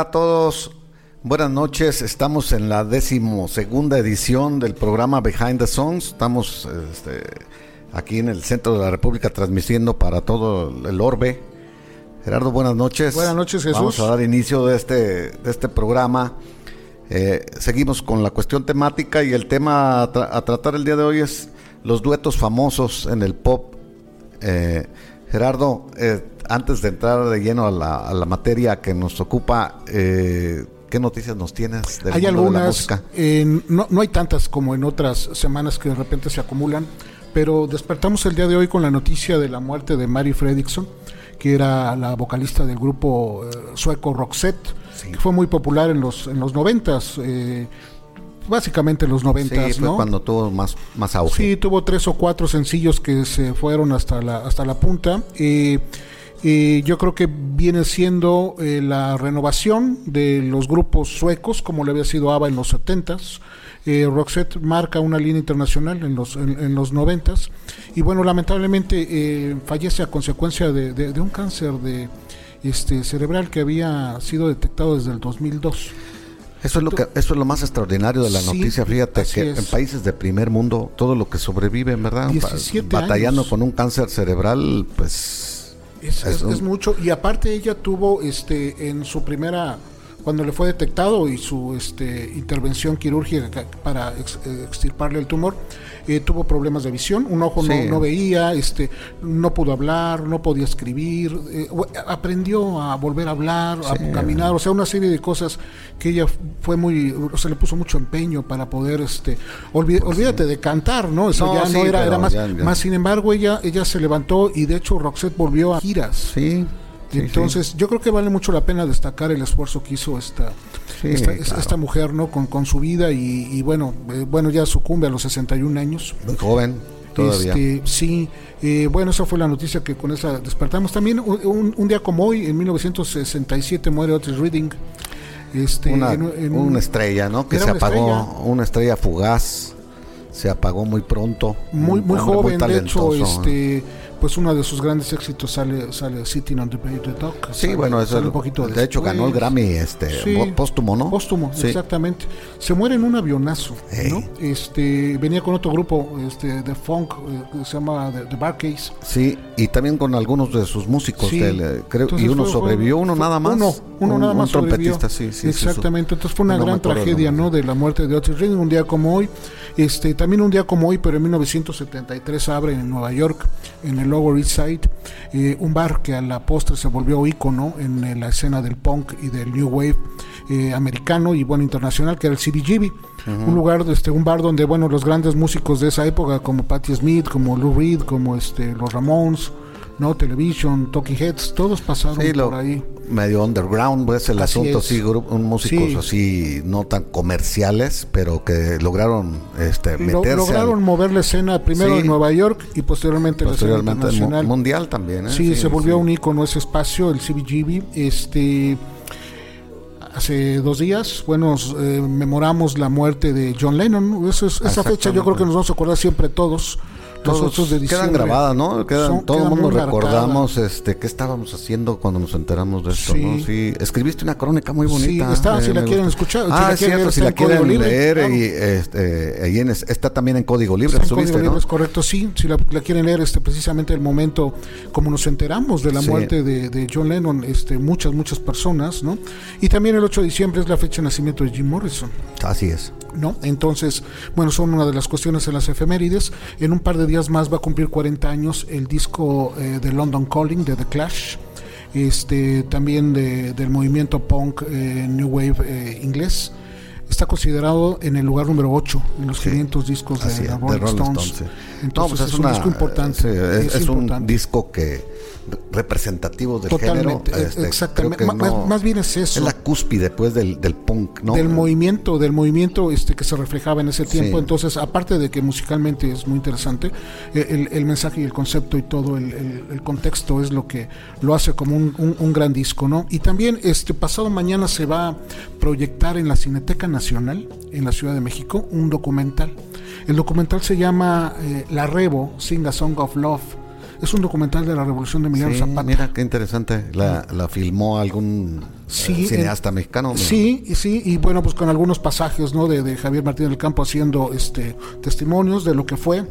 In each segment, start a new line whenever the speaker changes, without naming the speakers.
Hola a todos, buenas noches. Estamos en la decimosegunda edición del programa Behind the Songs. Estamos este, aquí en el centro de la República transmitiendo para todo el orbe. Gerardo, buenas noches.
Buenas noches, Jesús.
Vamos a dar inicio de este, de este programa. Eh, seguimos con la cuestión temática y el tema a, tra a, tratar el día de hoy es los duetos famosos en el pop. Eh, Gerardo, eh, antes de entrar de lleno a la, a la materia que nos ocupa, eh, ¿qué noticias nos tienes
del hay mundo algunas, de la música? Eh, no, no hay tantas como en otras semanas que de repente se acumulan, pero despertamos el día de hoy con la noticia de la muerte de Mary Fredriksson, que era la vocalista del grupo eh, sueco Roxette, sí. que fue muy popular en los, en los noventas. Eh, básicamente en los 90,
sí,
¿no?
cuando tuvo más, más auge.
Sí, tuvo tres o cuatro sencillos que se fueron hasta la, hasta la punta. Eh, eh, yo creo que viene siendo eh, la renovación de los grupos suecos, como le había sido ABBA en los 70s. Eh, Roxette marca una línea internacional en los, en, en los 90 y bueno, lamentablemente eh, fallece a consecuencia de, de, de un cáncer de, este, cerebral que había sido detectado desde el 2002.
Eso es lo que eso es lo más extraordinario de la sí, noticia, fíjate que es. en países de primer mundo todo lo que sobrevive, ¿verdad? Batallando
años.
con un cáncer cerebral, pues
es, es, es, mucho. Y aparte ella tuvo este en su primera cuando le fue detectado y su este, intervención quirúrgica para ex, extirparle el tumor, eh, tuvo problemas de visión, un ojo sí. no, no, veía, este, no pudo hablar, no podía escribir, eh, aprendió a volver a hablar, sí. a caminar, o sea, una serie de cosas que ella fue muy, o sea, le puso mucho empeño para poder, este, olvid, pues, olvídate de cantar, ¿no? Eso ya no era, era más, ya, ya. más, sin embargo, ella, ella se levantó y de hecho Roxette volvió a giras.
Sí.
Sí, Entonces, sí. yo creo que vale mucho la pena destacar el esfuerzo que hizo esta, sí, esta, claro. esta, mujer, ¿no? Con, con su vida y, y bueno, eh, bueno, ya sucumbe a los 61 años.
Muy joven. Todavía.
Este, sí, eh, bueno, esa fue la noticia que con esa despertamos. También un, día como hoy, en 1967, muere Otis Reading.
Este, una, en, en una estrella, ¿no? Que se una apagó, estrella. una estrella fugaz, se apagó muy pronto.
Muy, muy joven, muy de hecho, este pues uno de sus grandes éxitos sale sale Sitting on the Bay the Dock.
Sí,
sale,
bueno, eso
sale un poquito
de hecho ganó el Grammy este sí, póstumo, ¿no?
Póstumo, sí. exactamente. Se muere en un avionazo, hey. ¿no? Este venía con otro grupo este de funk eh, que se llama The, the Bar Case.
Sí, y también con algunos de sus músicos sí. del, eh, creo Entonces y uno fue, sobrevivió, uno
fue,
nada más.
Uno, uno
un,
nada más
un trompetista, sí, sí,
Exactamente. Entonces fue una no gran tragedia, ¿no? De la muerte de Otis Redding un día como hoy. Este, también un día como hoy, pero en 1973 abre en Nueva York, en el Lower East Side, eh, un bar que a la postre se volvió ícono en, en, la escena del punk y del new wave eh, americano y bueno internacional, que era el CBGB, uh -huh. un lugar, este, un bar donde bueno los grandes músicos de esa época, como Patti Smith, como Lou Reed, como este, los Ramones, no Television, Talking Heads, todos pasaron
sí,
por ahí.
Medio underground, pues el así asunto, es. sí, un músicos sí. así no tan comerciales, pero que lograron este, meterse.
Lo, lograron
al...
mover la escena primero sí. en Nueva York y posteriormente,
posteriormente
la escena internacional.
mundial también. ¿eh?
Sí, se volvió un icono ese espacio, el CBGB. Este hace dos días, bueno, eh, memoramos la muerte de John Lennon. Eso es, esa fecha yo creo que nos vamos a acordar siempre todos
todos de quedan grabadas, ¿no? Quedan, son, todo el mundo recordamos este qué estábamos haciendo cuando nos enteramos de esto, sí. ¿no? Sí, escribiste una crónica muy bonita.
Sí, está, eh, si la quieren escuchar,
ah,
si
es cierto, si la quieren leer claro. y este, ahí en, está también en Código Libre,
está
subiste,
Código
¿no?
Libre, es correcto, sí, si la, la, quieren leer este precisamente el momento como nos enteramos de la sí. muerte de, de, John Lennon, este muchas muchas personas, ¿no? Y también el 8 de diciembre es la fecha de nacimiento de Jim Morrison.
Así es.
¿No? Entonces, bueno, son una de las cuestiones en las efemérides. En un par de días más va a cumplir 40 años el disco eh, de London Calling de The Clash, este, también de, del movimiento punk eh, New Wave eh, inglés. está considerado en el lugar número 8 en los 500 discos de, la Rolling, Stones. Entonces
pues
es, un disco importante.
es, un disco que representativo del
Totalmente,
género.
Este, exactamente. más, bien es eso.
Es la cúspide pues del, punk, ¿no?
Del movimiento, del movimiento este que se reflejaba en ese tiempo. Entonces, aparte de que musicalmente es muy interesante, eh, el, mensaje y el concepto y todo el, contexto es lo que lo hace como un, gran disco, ¿no? Y también este pasado mañana se va a proyectar en la Cineteca Nacional, en la Ciudad de México, un documental. El documental se llama eh, La Rebo, Sing a Song of Love es un documental de la Revolución de Emiliano Zapata.
Mira, qué interesante. La, la filmó algún eh, cineasta mexicano.
Sí, sí, y bueno, pues con algunos pasajes ¿no? de, Javier Martínez del Campo haciendo este testimonios de lo que fue.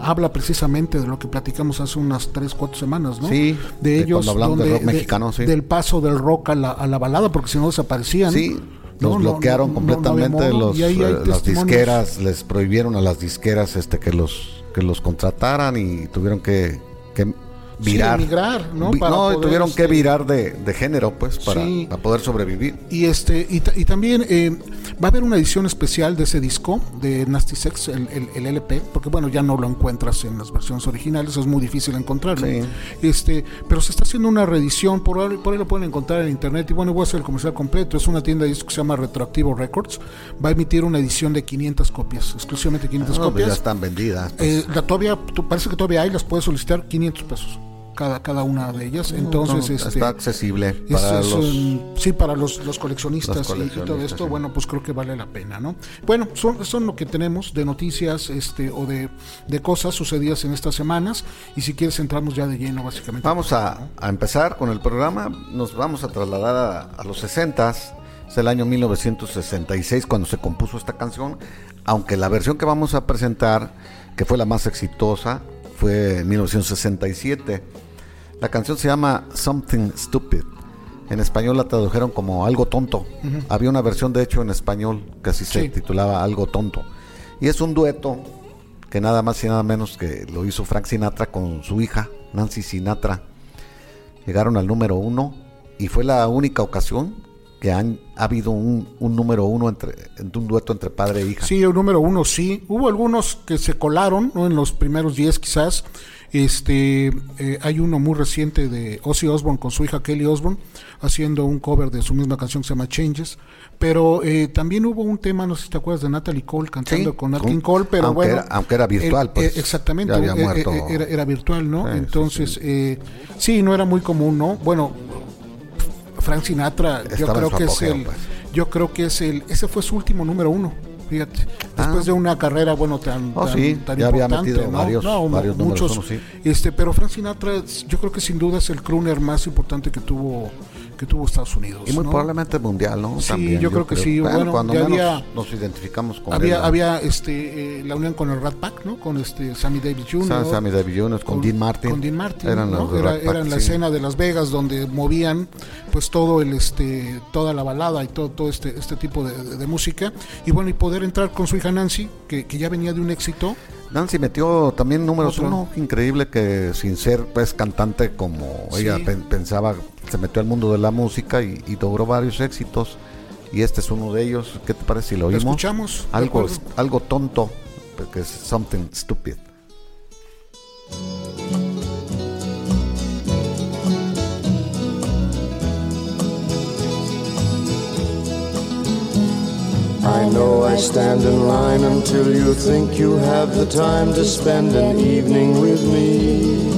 Habla precisamente de lo que platicamos hace unas tres, cuatro semanas, ¿no?
Sí,
de ellos.
Hablando del rock mexicano, sí.
Del paso del rock a la, a la balada, porque si no desaparecían.
Sí. Los bloquearon completamente los, eh, las disqueras, les prohibieron a las disqueras este que los que los contrataran y tuvieron que que virar.
¿no?
no, tuvieron que este, virar de, género, pues, para, poder sobrevivir.
Y este y, y también eh, va a haber una edición especial de ese disco, de Nasty Sex, el, el, LP, porque bueno, ya no lo encuentras en las versiones originales, es muy difícil encontrarlo. Este, pero se está haciendo una reedición, por ahí, por ahí lo pueden encontrar en internet, y bueno, voy a hacer el comercial completo, es una tienda de discos que se llama Retroactivo Records, va a emitir una edición de 500 copias, exclusivamente 500 ah, pues copias.
ya están vendidas.
Pues. Eh, la todavía, parece que todavía hay, las puedes solicitar 500 pesos cada, cada una de ellas. Entonces, este,
está accesible para los,
sí, para los, los coleccionistas, y, todo esto, bueno, pues creo que vale la pena, ¿no? Bueno, son, son lo que tenemos de noticias este, o de, de cosas sucedidas en estas semanas. Y si quieres, entramos ya de lleno, básicamente.
Vamos a, a empezar con el programa. Nos vamos a trasladar a, los 60 es el año 1966 cuando se compuso esta canción, aunque la versión que vamos a presentar, que fue la más exitosa, fue en 1967. La canción se llama Something Stupid. En español la tradujeron como Algo Tonto. Había una versión, de hecho, en español que así se titulaba Algo Tonto. Y es un dueto que nada más y nada menos que lo hizo Frank Sinatra con su hija, Nancy Sinatra. Llegaron al número uno y fue la única ocasión que han, ha habido un, número uno entre, un dueto entre padre e hija.
Sí, un número uno sí. Hubo algunos que se colaron en los primeros diez quizás este, eh, hay uno muy reciente de Ozzy Osbourne con su hija Kelly Osbourne haciendo un cover de su misma canción que se llama Changes. Pero eh, también hubo un tema, no sé si te acuerdas, de Natalie Cole cantando con Nat Cole, pero
aunque
bueno.
Era, aunque era virtual, pues.
Eh, exactamente, Era, virtual, ¿no? Entonces, sí, no era muy común, ¿no? Bueno, Frank Sinatra, yo creo que es el. Pues. Yo creo que es el. Ese fue su último número uno fíjate. Después de una carrera, bueno, tan,
oh, tan, ya había metido varios, varios muchos.
este, pero Frank Sinatra, yo creo que sin duda es el crooner más importante que tuvo que tuvo Estados Unidos.
Y muy probablemente mundial, ¿no?
Sí, yo, creo que sí. Bueno,
cuando había, nos identificamos con
había, Había este, eh, la unión con el Rat Pack, ¿no? Con este Sammy Davis Jr.
Sammy Davis Jr., con, Dean Martin.
Con Dean Martin, eran, Era, eran la escena de Las Vegas donde movían pues todo el este toda la balada y todo, todo este, este tipo de, música. Y bueno, y poder entrar con su hija Nancy, que, que ya venía de un éxito.
Nancy metió también números uno, increíble que sin ser pues cantante como ella pensaba, se metió al mundo de la música y, logró varios éxitos y este es uno de ellos. ¿Qué te parece si lo oímos?
escuchamos?
Algo, algo tonto, porque es something stupid. I know I stand in line until you think you have the time to spend an evening with me.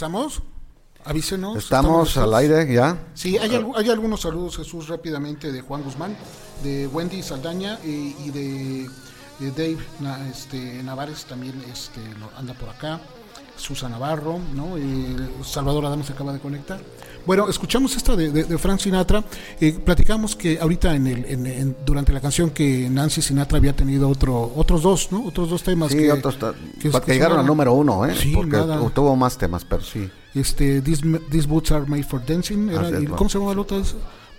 regresamos? Avísenos.
Estamos al aire ya.
Sí, hay, hay algunos saludos, Jesús, rápidamente de Juan Guzmán, de Wendy Saldaña y de, de Dave este, Navares también este, anda por acá. Susa Navarro, ¿no? Eh, Salvador Adams se acaba de conectar. Bueno, escuchamos esta de, de- de Frank Sinatra. Eh, platicamos que ahorita en el, en- en- durante la canción que Nancy Sinatra había tenido otro, otros dos, ¿no? Otros dos temas
Sí,
que,
otros
que- que
llegaron al número uno, ¿eh?
Sí,
porque
nada.
tuvo más temas, pero sí.
este these, these boots are made for dancing era, y cómo se llamaba el otro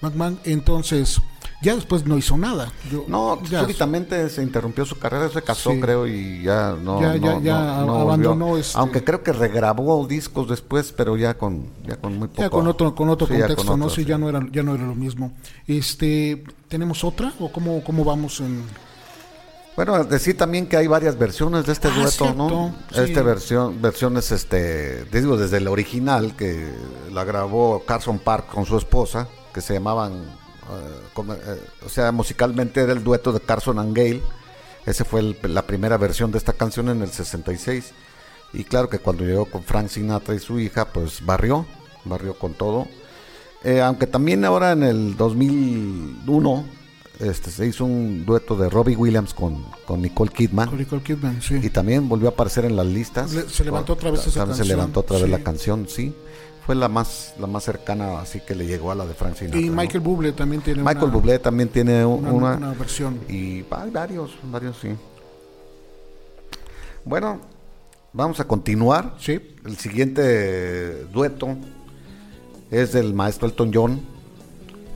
McMahon entonces ya después no hizo nada Yo-
No,
ya,
súbitamente se interrumpió su carrera, se casó,
Sí.
creo, y ya no.
Ya- ya-
no-
ya
no- no
abandonó este-
Aunque creo que regrabó discos después, pero ya con, ya con muy poco.
ya con otro con otro
Sí, ya
contexto
con
no
otro,
sí,
sí.
ya no era ya no era lo mismo este tenemos otra o cómo cómo vamos en
Bueno, decir también que hay varias versiones de este
Ah,
dueto, ¿no?
cierto, sí.
Esta versión, versiones, este, te digo, desde el original que la grabó Carson Park con su esposa, que se llamaban, eh, como, eh, o sea, musicalmente era el dueto de Carson and Gale. Ese fue el- la primera versión de esta canción en el 66. Y claro que cuando llegó con Frank Sinatra y su hija, pues barrió, barrió con todo. Eh, aunque también ahora en el 2001 este, se hizo un dueto de Robbie Williams con, con Nicole Kidman.
con Nicole Kidman sí
Y también volvió a aparecer en las listas.
Le- se levantó otra vez esa
También Se
canción,
levantó otra vez
sí.
la canción, sí. Fue la más la más cercana, así que le llegó a la de Frank Sinatra.
y
¿no?
Michael Bublé también tiene
Michael
una,
Bublé también tiene un-
una,
una,
una versión
y hay varios, varios sí. Bueno, vamos a continuar.
sí
El siguiente dueto es del maestro Elton John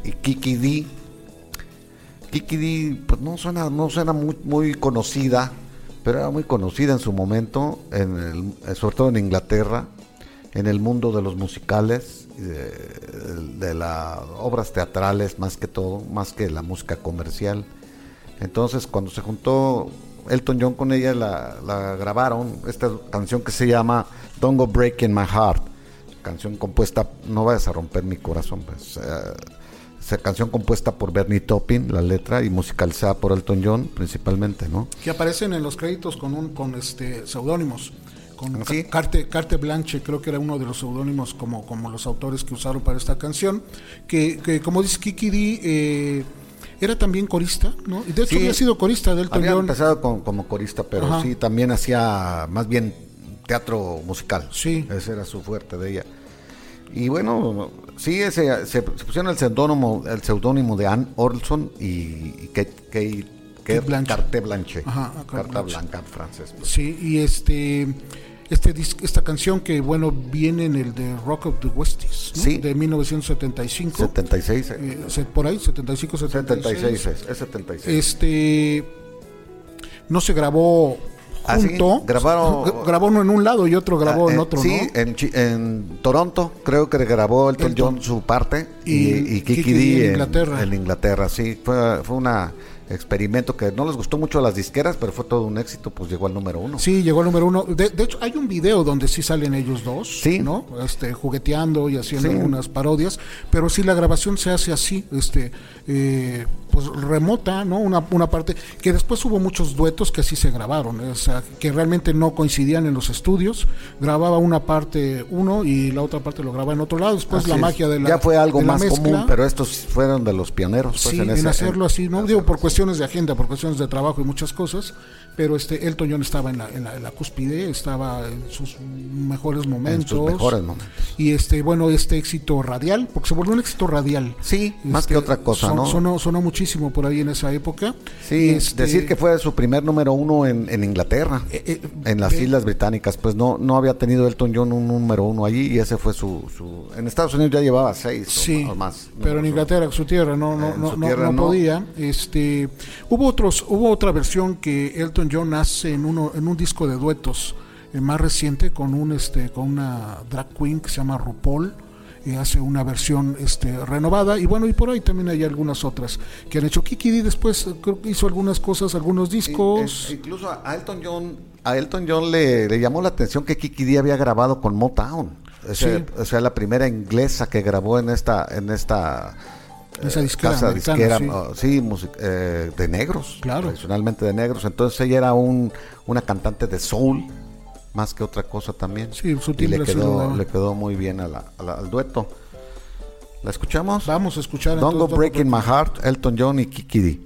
y Kiki D. Kiki D, pues no suena, no suena muy, muy conocida, pero era muy conocida en su momento, en el- sobre todo en Inglaterra, en el mundo de los musicales, de, de las obras teatrales más que todo, más que la música comercial. Entonces, cuando se juntó Elton John con ella, la, la grabaron, esta canción que se llama Don't Go Breaking My Heart, canción compuesta, no vayas a romper mi corazón, pues, eh, esa canción compuesta por Bernie Taupin, la letra, y musicalizada por Elton John principalmente, ¿no?
que aparecen en los créditos con un con este seudónimos con Carte, Carte Blanche creo que era uno de los seudónimos como, como los autores que usaron para esta canción que, que como dice Kiki D eh, era también corista ¿no? y de hecho
Sí.
había sido corista de Elton
Había empezado con- como corista, pero
Ajá.
sí, también hacía más bien teatro musical.
Sí.
Ese era su fuerte de ella. Y bueno, sí, ese, se, se pusieron el seudónimo, el seudónimo de Anne Orlson y, y Kate, Kate, Kate
Blanche.
Carte Blanche.
Ajá,
Carta
Blanche.
blanca en francés. pues.
sí y este este esta canción que bueno viene en el de Rock of the Westies ¿no?
Sí.
de 1975
76. eh,
eh, por ahí 75 76,
76 es, es 76.
este no se grabó
Ah, sí,
junto
grabaron-
Gra- grabó uno en un lado y otro grabó
Ah,
en
eh,
otro
sí,
¿no?
en, en Toronto creo que grabó Elton,
Elton.
John su parte y,
Y
y Kiki,
Kiki
D
D en
en
Inglaterra.
En Inglaterra, sí. Fue, fue una experimento que no les gustó mucho a las disqueras, pero fue todo un éxito, pues llegó al número uno.
Sí, llegó al número uno. De, de hecho, hay un video donde sí salen ellos dos,
Sí.
¿no? Este, jugueteando y haciendo
Sí.
algunas parodias, pero sí la grabación se hace así, este, eh, pues remota, ¿no? Una, una parte que después hubo muchos duetos que así se grabaron, ¿eh? o sea, que realmente no coincidían en los estudios. Grababa una parte uno y la otra parte lo grababa en otro lado. Después
Así
la
es.
magia de la
Ya fue algo más común, pero estos fueron de los pioneros. Pues,
Sí, en,
ese-
hacerlo
en-
así, ¿no? Digo, por cuestiones de agenda, por cuestiones de trabajo y muchas cosas, pero este Elton John estaba en la, en la, en la cúspide, estaba en sus mejores momentos.
mejores momentos.
Y este, bueno, este éxito radial, porque se volvió un éxito radial.
Sí, más
Este,
que otra cosa,
son-
¿no?
Sonó, sonó muchísimo por ahí en esa época.
Sí,
Y, este,
decir que fue su primer número uno en, en Inglaterra,
Eh, eh,
en las
eh,
Islas Británicas, pues no no había tenido Elton John un número uno allí y ese fue su... su en Estados Unidos ya llevaba seis
Sí,
o más.
pero en. Inglaterra, su tierra, no, no, no-
tierra
no
no.
podía. Este, hubo otros, hubo otra versión que Elton John hace en uno, en un disco de duetos eh, más reciente con un, este, con una drag queen que se llama RuPaul. Y hace una versión este, renovada y bueno y por ahí también hay algunas otras que han hecho Kiki D después eh, hizo algunas cosas algunos discos
incluso a Elton John, a Elton John le, le llamó la atención que Kiki D había grabado con Motown.
Sí.
O sea, la primera inglesa que grabó en esta en esta
Esa
eh,
disquera
casa disquera,
sí.
oh, sí, music- eh, de negros,
Claro.
tradicionalmente de negros. Entonces ella era un, una cantante de soul más que otra cosa también.
Sí, su
y le quedó,
daba.
le quedó muy bien a la- a la- al dueto. ¿La escuchamos?
vamos a escuchar
Don't Go Breaking My Heart, Elton John y Kiki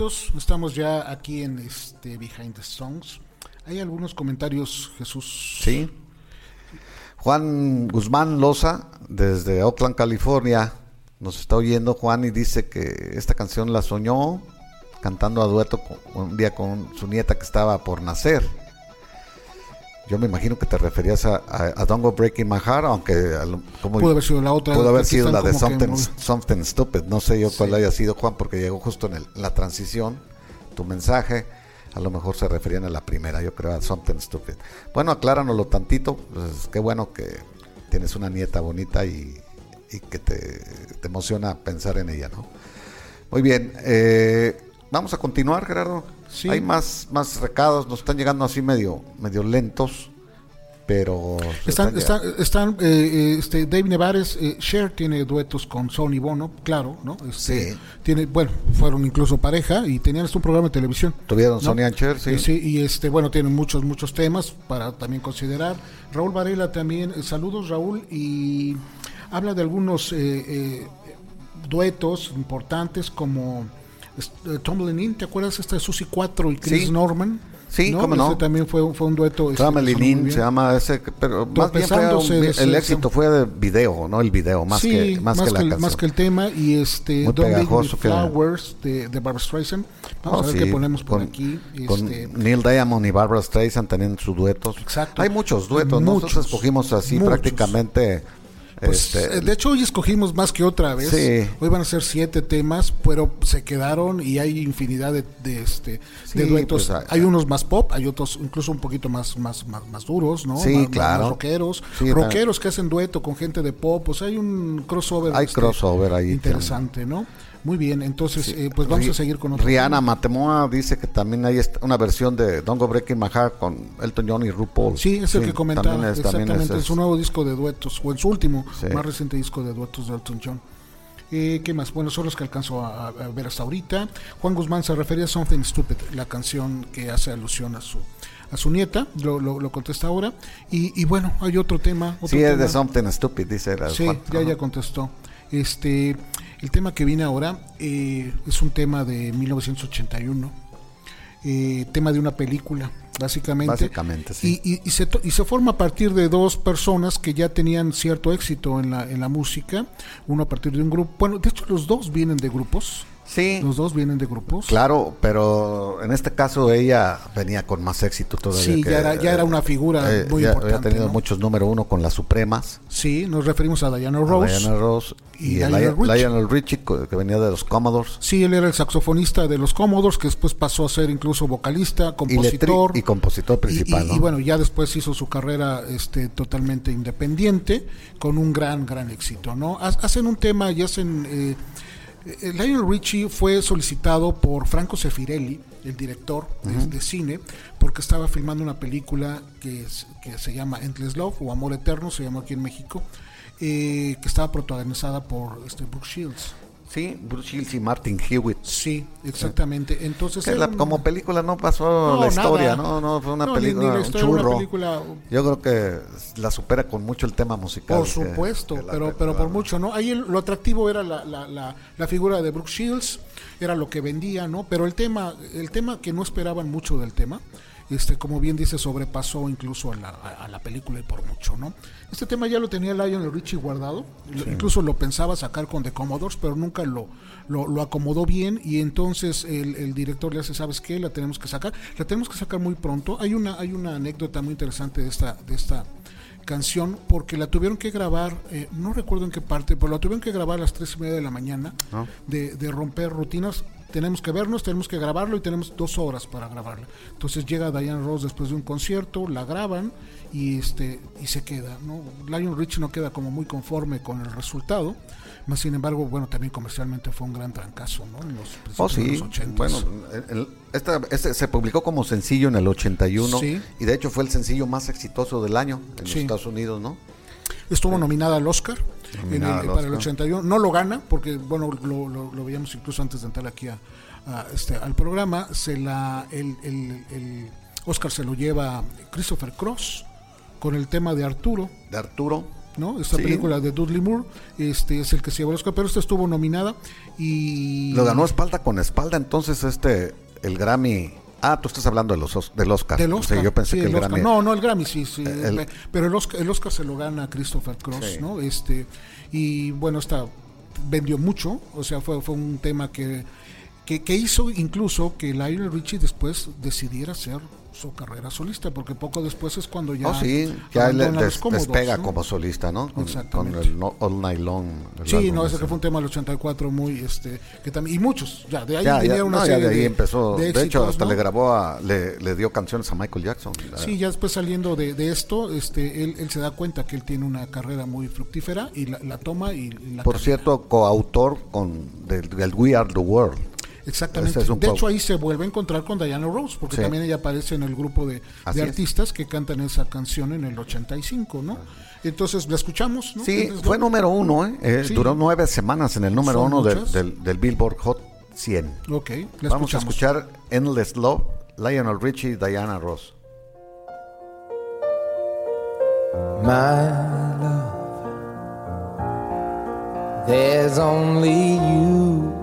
Estamos ya aquí en este Behind the Songs. Hay algunos comentarios, Jesús.
Sí. Juan Guzmán Loza, desde Oakland, California, nos está oyendo Juan y dice que esta canción la soñó cantando a dueto un día con su nieta que estaba por nacer. Yo me imagino que te referías a, a, a Don't Go Breaking My Heart, aunque
Pudo haber sido la otra,
Pudo haber sido la de Something, Stupid. No sé yo cuál haya sido, Juan, porque llegó justo en, el- en la transición tu mensaje. A lo mejor se referían a la primera, yo creo, a Something Stupid. Bueno, acláranoslo tantito. Pues, qué bueno que tienes una nieta bonita y, y que te, te emociona pensar en ella, ¿no? Muy bien. eh, vamos a continuar, Gerardo.
Sí.
Hay más, más recados, nos están llegando así medio, medio lentos, pero...
Están, están, están, eh, eh, este, Dave Nevares, eh, Cher tiene duetos con Sony Bono, claro, ¿no? Este,
Sí.
Tiene, bueno, fueron incluso pareja y tenían hasta un programa de televisión.
Tuvieron
¿no?
Sonny and Cher, sí.
Eh, sí, y este, bueno, tienen muchos, muchos temas para también considerar. Raúl Varela también, eh, saludos Raúl, y habla de algunos duetos importantes como Tumbling In, ¿te acuerdas esta de Susie 4 y Chris
Sí.
Norman?
Sí, cómo no.
Ese también fue, un- fue un dueto. este, que
In
bien.
se llama ese, que- pero más bien fue un- el
ese-
éxito fue de video, ¿no? El video, más
sí,
que más, que la
el,
canción.
más que el tema y este
Muy
Don't
pegajoso que-
Flowers de, de Barbara Streisand. Vamos
Oh,
a ver
sí,
qué ponemos por
con,
aquí.
con
este,
Neil Diamond y Barbara Streisand tenían sus duetos.
Exacto.
Hay muchos duetos, ¿no? Nosotros
Muchos,
escogimos así
muchos.
prácticamente.
Pues,
este,
eh, de hecho, hoy escogimos más que otra vez.
Sí.
Hoy van a ser siete temas, pero se quedaron y hay infinidad de, de, este,
Sí,
de duetos.
pues,
hay
ah,
unos más pop, hay otros incluso un poquito más más más, más duros, ¿no?
Sí,
Más-
claro.
Más rockeros.
Sí,
rockeros que hacen dueto con gente de pop. Pues hay un crossover.
Hay crossover ahí,
Interesante, ¿no? Muy bien, entonces, eh, pues vamos a seguir con otro.
Rihanna. Matemoa dice que también hay una versión de Don't Go Breaking My Heart con Elton John y RuPaul.
Sí, es el que comentaba
también es- también
exactamente
es-
su nuevo disco de duetos, o en su último,
Sí.
más reciente disco de duetos de Elton John. Eh, ¿Qué más? Bueno, son los que alcanzo a, a ver hasta ahorita. Juan Guzmán se refería a Something Stupid, la canción que hace alusión a su a su nieta, lo, lo, lo contesta ahora. Y, y bueno, hay otro tema. Otro
Sí, es de. Something Stupid, dice la
Sí,
Juan.
ya,
Ajá.
ya contestó. Este, el tema que viene ahora eh, es un tema de 1981, eh, tema de una película, básicamente.
Básicamente, sí.
Y, y- y se, y se forma a partir de dos personas que ya tenían cierto éxito en la, en la música, uno a partir de un grupo, bueno, de hecho los dos vienen de grupos,
Sí,
los dos vienen de grupos.
claro, pero en este caso ella venía con más éxito todavía.
Sí,
que-
ya era, ya era una figura
eh,
muy
ya
importante.
Había tenido
¿no?
muchos número uno con las Supremas.
Sí, nos referimos a Diana
a
Rose.
Diana Ross y,
y
el
Lionel
Lion-
Richie.
Lionel Richie, que venía de los Commodores.
Sí, él era el saxofonista de los Commodores, que después pasó a ser incluso vocalista,
Y,
compositor.
y compositor principal,
y- y-
¿no?
y bueno, ya después hizo su carrera este, totalmente independiente, con un gran, gran éxito, ¿no? Ha- Hacen un tema y hacen... Eh, Lionel Richie fue solicitado por Franco Sefirelli, el director de, de cine, porque estaba filmando una película que, es- que se llama Endless Love o Amor Eterno, se llamó aquí en México, eh, que estaba protagonizada por este, Brooke Shields.
Sí, Bruce Shields y Martin Hewitt.
Sí, exactamente. Entonces
la-
un-
como película no pasó
No,
la historia,
nada.
no, no, fue una
No,
película,
la
un
historia, una
churro.
película-
Yo creo que la supera con mucho el tema musical.
Por supuesto,
que
pero,
que
pero
la-
por mucho, ¿no? Ahí el- lo atractivo era la, la, la, la figura de Brooke Shields, era lo que vendía, ¿no? Pero el tema, el tema que no esperaban mucho del tema, este, como bien dice, sobrepasó incluso a la, a- la película y por mucho, ¿no? Este tema ya lo tenía Lionel Richie guardado, incluso lo pensaba sacar con The Commodores, pero nunca lo, lo, lo acomodó bien y entonces el, el director le hace, ¿sabes qué? La tenemos que sacar, la tenemos que sacar muy pronto. Hay una, hay una anécdota muy interesante de esta, de esta canción porque la tuvieron que grabar, eh, no recuerdo en qué parte, pero la tuvieron que grabar a las tres y media de la mañana
Ah.
de, de romper rutinas. Tenemos que vernos, tenemos que grabarlo y tenemos dos horas para grabarla. Entonces llega Diane Ross después de un concierto, la graban y este y se queda. ¿no? Lion Rich no queda como muy conforme con el resultado, más sin embargo, bueno, también comercialmente fue un gran trancazo, ¿no? En los
Oh,
de
sí.
los 80s.
Bueno, el- el- esta, este se publicó como sencillo en el 81
Sí.
y de hecho fue el sencillo más exitoso del año en los. Estados Unidos, ¿no?
Estuvo nominada al Oscar, en el-
al
para el
Oscar.
81. No lo gana, porque bueno, lo, lo- lo veíamos incluso antes de entrar aquí a, a, este, al programa. Se la, el, el- el Oscar se lo lleva Christopher Cross con el tema de Arturo.
De Arturo.
¿no? Esta
Sí.
película de Dudley Moore, este es el que se llevó el Oscar, pero esta estuvo nominada y
Lo ganó espalda con espalda, entonces este, el Grammy. Ah, tú estás hablando de los, Os- del Oscar.
del
O
Oscar.
sea, yo pensé
sí,
que el. Grammy.
No, no, el Grammy sí, sí.
El-
pero el Oscar, el Oscar se lo gana Christopher Cross,
Sí.
¿no? Este, y bueno, esta vendió mucho, o sea, fue, fue un tema que, que, que hizo incluso que Lionel Richie después decidiera hacer su carrera solista, porque poco después es cuando ya...
Oh, sí, ya le des-
cómodos,
despega
¿no?
como solista, ¿no? Con, el no- All Night Long.
Sí, no, ese que fue un tema del 84 muy, este, que también, y muchos, ya, de ahí
Ya, ya,
vinieron una
no, ya de ahí
de,
empezó. De, hecho, hasta le grabó, a, le, le dio canciones a Michael Jackson.
Sí, ya después saliendo de, de esto, este, él, él se da cuenta que él tiene una carrera muy fructífera y la, la toma y, y la
Por
camina.
cierto, coautor con del, del We Are the World.
Exactamente.
ese es un
de hecho, ahí se vuelve a encontrar con Diana Rose, porque
Sí.
también ella aparece en el grupo de, de
es.
artistas que cantan esa canción en el 85, ¿no? Entonces la escuchamos, ¿no?
Sí,
Entonces,
fue número uno, ¿eh? Eh,
Sí.
Duró nueve semanas en el número
Son
uno del, del, del Billboard Hot 100.
Ok, la
Vamos a escuchar Endless Love, Lionel Richie, Diana Ross.
my love. There's only you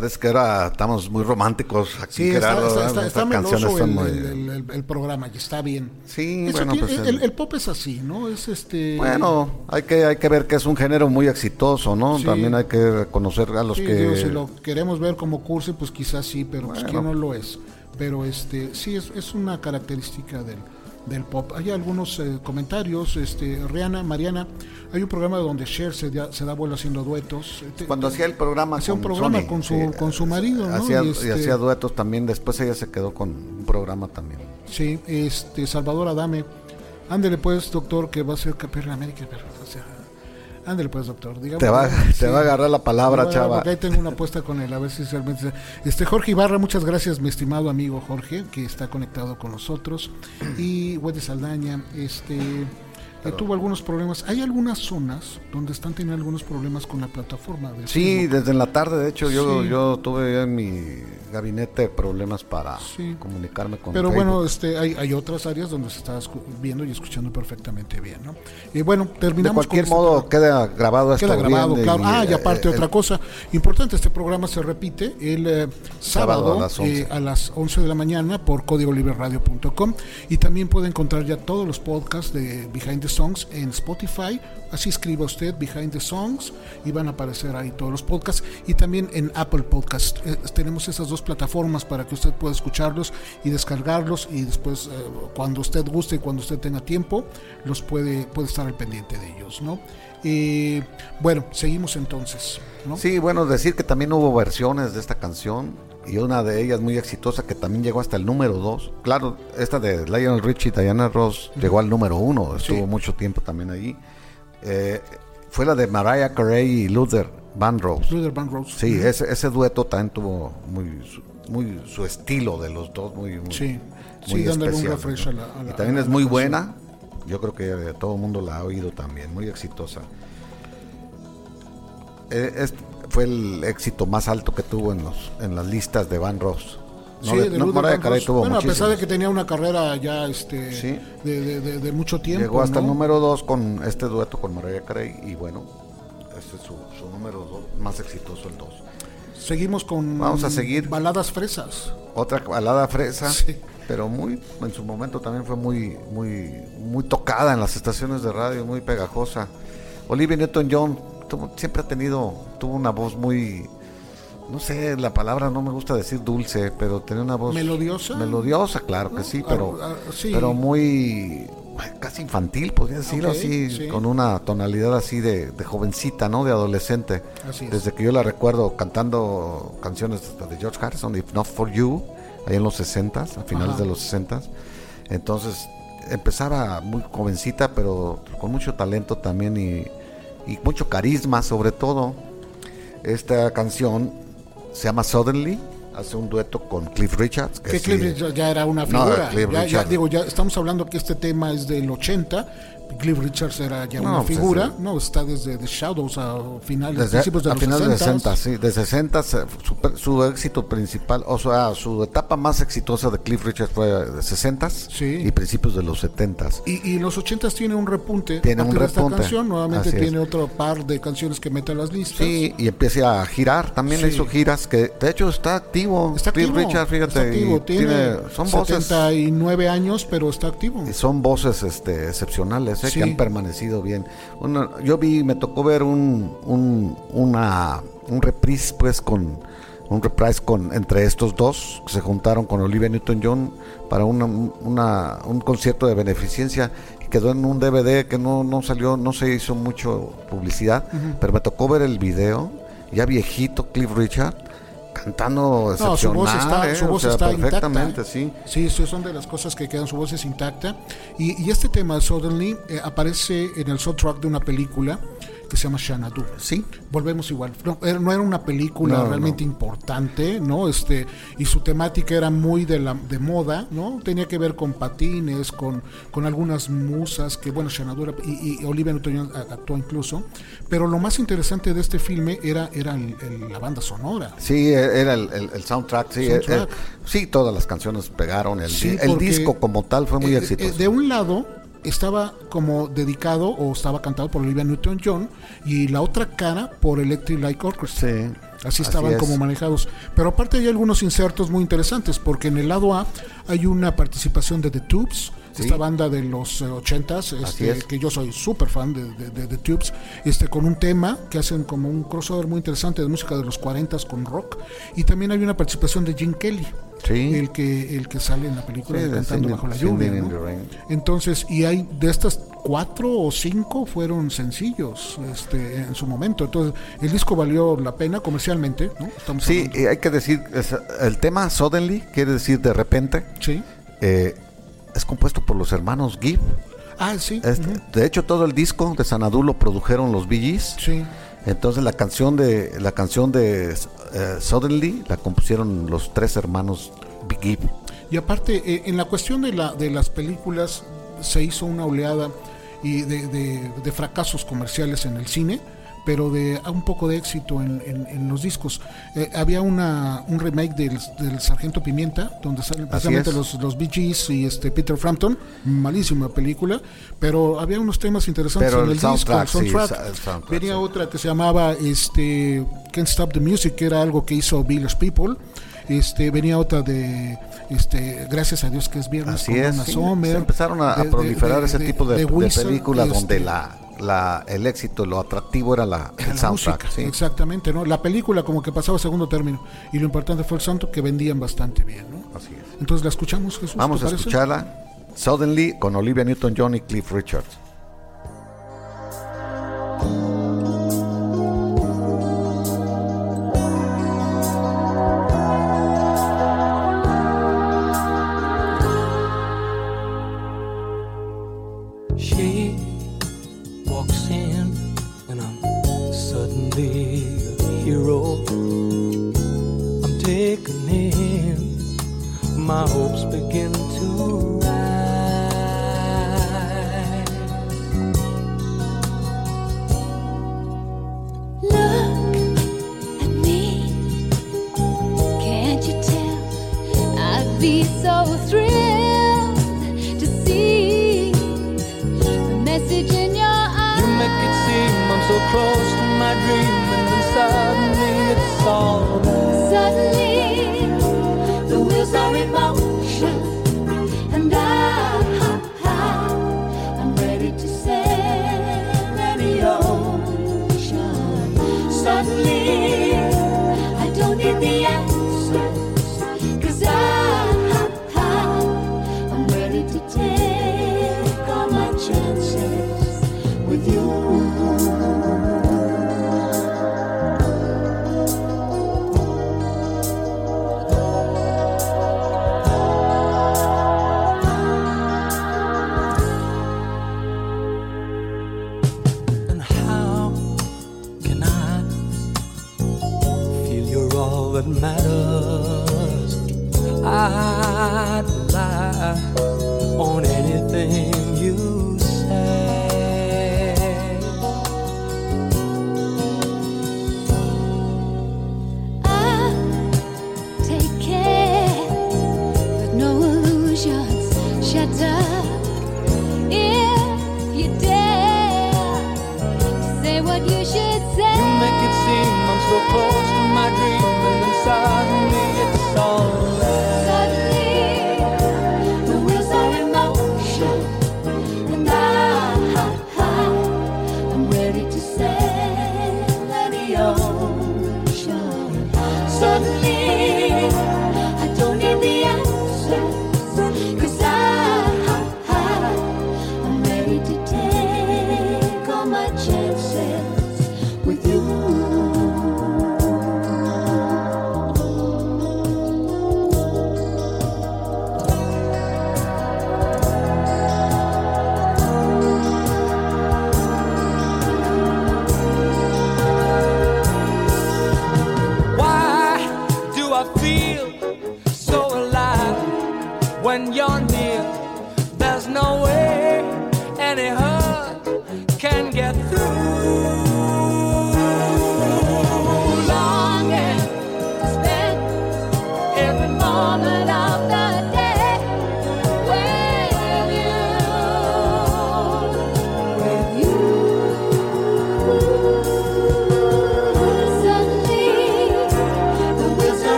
parece que ahora estamos muy románticos aquí,
Sí,
Gerardo,
está, el,
muy-
el- el- el- el programa y está bien.
Sí,
Eso
bueno,
tiene-
pues
el, pop es así, ¿no? Es este.
Bueno, hay que hay que ver que es un género muy exitoso, ¿no?
Sí.
También hay que reconocer a los
Sí,
que
digo, si lo queremos ver como curso, pues quizás sí, pero pues
Bueno.
quién no lo es. Pero este sí es, es una característica del, del pop. Hay algunos eh, comentarios, este Rihanna, Mariana, hay un programa donde Cher se da, se da vuelo haciendo duetos. Eh,
cuando hacía el programa
hacía un programa
Sony,
con su
sí,
con su marido, ¿no?
hacía,
Y,
y
este,
hacía duetos también, después ella se quedó con un programa también.
Sí, este Salvador Adame. Ándele pues, doctor, que va a ser campeón de América, pero, o sea, ándele pues, doctor. digamos,
Te va,
sí.
te va a agarrar la palabra, chava.
ahí tengo una apuesta con él, a ver si realmente. Este Jorge Ibarra, muchas gracias, mi estimado amigo Jorge, que está conectado con nosotros. Y Wendy Saldaña, este. Tuvo algunos problemas. Hay algunas zonas donde están teniendo algunos problemas con la plataforma. de
Sí,
Facebook.
desde la tarde, de hecho, yo,
Sí.
yo tuve en mi gabinete problemas para
Sí.
comunicarme con
Pero
Facebook.
bueno, este, hay, hay otras áreas donde se está viendo y escuchando perfectamente bien, ¿no? Y bueno, terminamos
de cualquier
con este
modo
programa.
queda grabado
Queda grabado,
bien,
claro. ah, y
eh,
aparte
eh,
otra cosa importante, este programa se repite el eh, sábado,
Sábado a las 11.
eh, a las 11 de la mañana por códigoliberradio.com y también puede encontrar ya todos los podcasts de Behind the Songs en Spotify. Así escriba usted Behind the Songs y van a aparecer ahí todos los podcasts y también en Apple Podcast. Eh, tenemos esas dos plataformas para que usted pueda escucharlos y descargarlos y después eh, cuando usted guste y cuando usted tenga tiempo los puede, puede estar al pendiente de ellos, ¿no? Eh, bueno, seguimos entonces.
Sí, bueno, decir que también hubo versiones de esta canción y una de ellas muy exitosa que también llegó hasta el número 2. Claro, esta de Lionel Richie y Diana Ross llegó al número 1, estuvo
Sí.
mucho tiempo también ahí. Eh, fue la de Mariah Carey y Luther Vandross.
Luther Vandross.
Sí, ese, ese dueto también tuvo muy su, muy su estilo de los dos, muy, muy,
Sí,
muy
sí,
especial,
a la- a la-
y también es muy buena. Yo creo que todo el mundo la ha oído también, muy exitosa. Eh, fue el éxito más alto que tuvo en los en las listas de Van Ross. No,
Sí,
de-
de
no, Mariah. Carey tuvo
bueno, a pesar de que tenía una carrera ya este
Sí.
de, de- mucho tiempo.
Llegó hasta el número 2 con este dueto con Mariah Carey y bueno, este es su, su número dos, más exitoso el 2.
Seguimos con
Vamos a seguir.
baladas fresas.
Otra balada fresa,
Sí.
pero muy en su momento también fue muy muy muy tocada en las estaciones de radio, muy pegajosa. Olivia Newton-John tuvo- siempre ha tenido tuvo una voz muy no sé, la palabra no me gusta decir dulce, pero tenía una voz
¿Melodiosa?
Melodiosa, claro que sí,
Ah,
pero
ah, sí.
pero muy casi infantil, podría decirlo así,
sí.
con una tonalidad así de, de jovencita, ¿no? De adolescente.
Así.
Desde que yo la recuerdo cantando canciones de George Harrison, If Not For You, ahí en los 60 a finales
Ajá.
de los 60 Entonces empezaba muy jovencita, pero con mucho talento también y, y mucho carisma sobre todo. Esta canción se llama Suddenly, hace un dueto con Cliff Richards.
Que
sí-
Cliff ya era una figura. Ya, digo, ya estamos hablando que este tema es del 80. Cliff Richards era ya
No,
una
pues,
figura. no, está desde The Shadows a finales,
Desde,
principios de
a
los
finales de
60.
60, sí, de 60 se- su, su éxito principal, o sea, su etapa más exitosa de Cliff Richards fue de 60
Sí.
y principios de los 70
Y, y los 80 tiene un repunte.
Tiene un
de esta
repunte.
canción, nuevamente
Así es.
tiene otro par de canciones que mete a las listas.
Sí, y empieza a girar, también
Sí.
hizo giras que de hecho está activo.
Está
Cliff
activo.
Richards, fíjate,
está activo. Tiene,
tiene- son voces
79 años, pero está activo.
y son voces este excepcionales eh,
Sí.
que han permanecido bien. Una- yo vi, me tocó ver un un una un reprise pues con un reprise con entre estos dos que se juntaron con Olivia Newton-John para una, una- un concierto de beneficencia y quedó en un DVD que no, no salió, no se hizo mucho publicidad, pero me tocó ver el video ya viejito Cliff Richard cantando
No, su voz está,
eh,
su
o
voz
sea,
está
perfectamente,
intacta.
sí.
Sí, son de las cosas que quedan, su voz es intacta. Y, y este tema, Suddenly, eh, aparece en el soundtrack de una película que se llama Xanadu.
Sí.
Volvemos igual. No era, no era una película
No,
realmente importante, ¿no? Este, y su temática era muy de la de moda, ¿no? Tenía que ver con patines, con, con algunas musas, que bueno, Xanadu era- y, y Olivia Newton-John a- actuó incluso. Pero lo más interesante de este filme era, era el- el- la banda sonora.
Sí, e- era el, el- soundtrack, sí,
Soundtrack.
eh, eh, sí, todas las canciones pegaron, el,
Sí,
el disco como tal fue muy
eh, eh,
exitoso.
de un lado estaba como dedicado o estaba cantado por Olivia Newton-John y la otra cara por Electric Light Orchestra.
Sí.
Así estaban
es.
como manejados. Pero aparte hay algunos insertos muy interesantes, porque en el lado A hay una participación de The Tubes,
Sí.
esta banda de los eh, 80s, este,
es.
que yo soy súper fan de, de, Tubes, este, con un tema que hacen como un crossover muy interesante de música de los 40s con rock. Y también hay una participación de Jim Kelly,
Sí.
el, que, el que sale en la película
Sí,
Cantando bajo la lluvia. Entonces, y hay de estas cuatro o cinco fueron sencillos este, en su momento. Entonces, el disco valió la pena comercialmente, ¿no? Estamos
Sí,
hablando-
y hay que decir, el tema Suddenly quiere decir de repente,
sí.
eh, es compuesto por los hermanos Gibb.
Ah, sí.
Este, De hecho, todo el disco de Sanadú lo produjeron los Bee Gees.
Sí.
Entonces la canción de la canción de eh, Suddenly la compusieron los tres hermanos Gibb.
Y aparte, eh, en la cuestión de, la, de las películas, se hizo una oleada y de, de- de fracasos comerciales en el cine, pero de un poco de éxito en, en- en los discos. Eh, había una, un remake del, del Sargento Pimienta, donde salen precisamente los, los Bee Gees y este Peter Frampton, malísima película, pero había unos temas interesantes
Pero
en
el
el, disco, el soundtrack.
el soundtrack,
Venía
sí.
otra que se llamaba este Can't Stop the Music, que era algo que hizo Village People. Este, venía otra de este, gracias a Dios que es viernes
Así
con
es. Sí, se empezaron a,
de-
proliferar
de-
ese tipo de, películas
este,
donde la, la, el éxito, lo atractivo era la,
era
el
la
soundtrack.
música,
sí.
exactamente, ¿no? La película como que pasaba a segundo término y lo importante fue el santo que vendían bastante bien, ¿no?
Así es.
Entonces la escuchamos, Jesús.
Vamos
¿te
a
parece?
escucharla. Suddenly con Olivia Newton-John y Cliff Richards.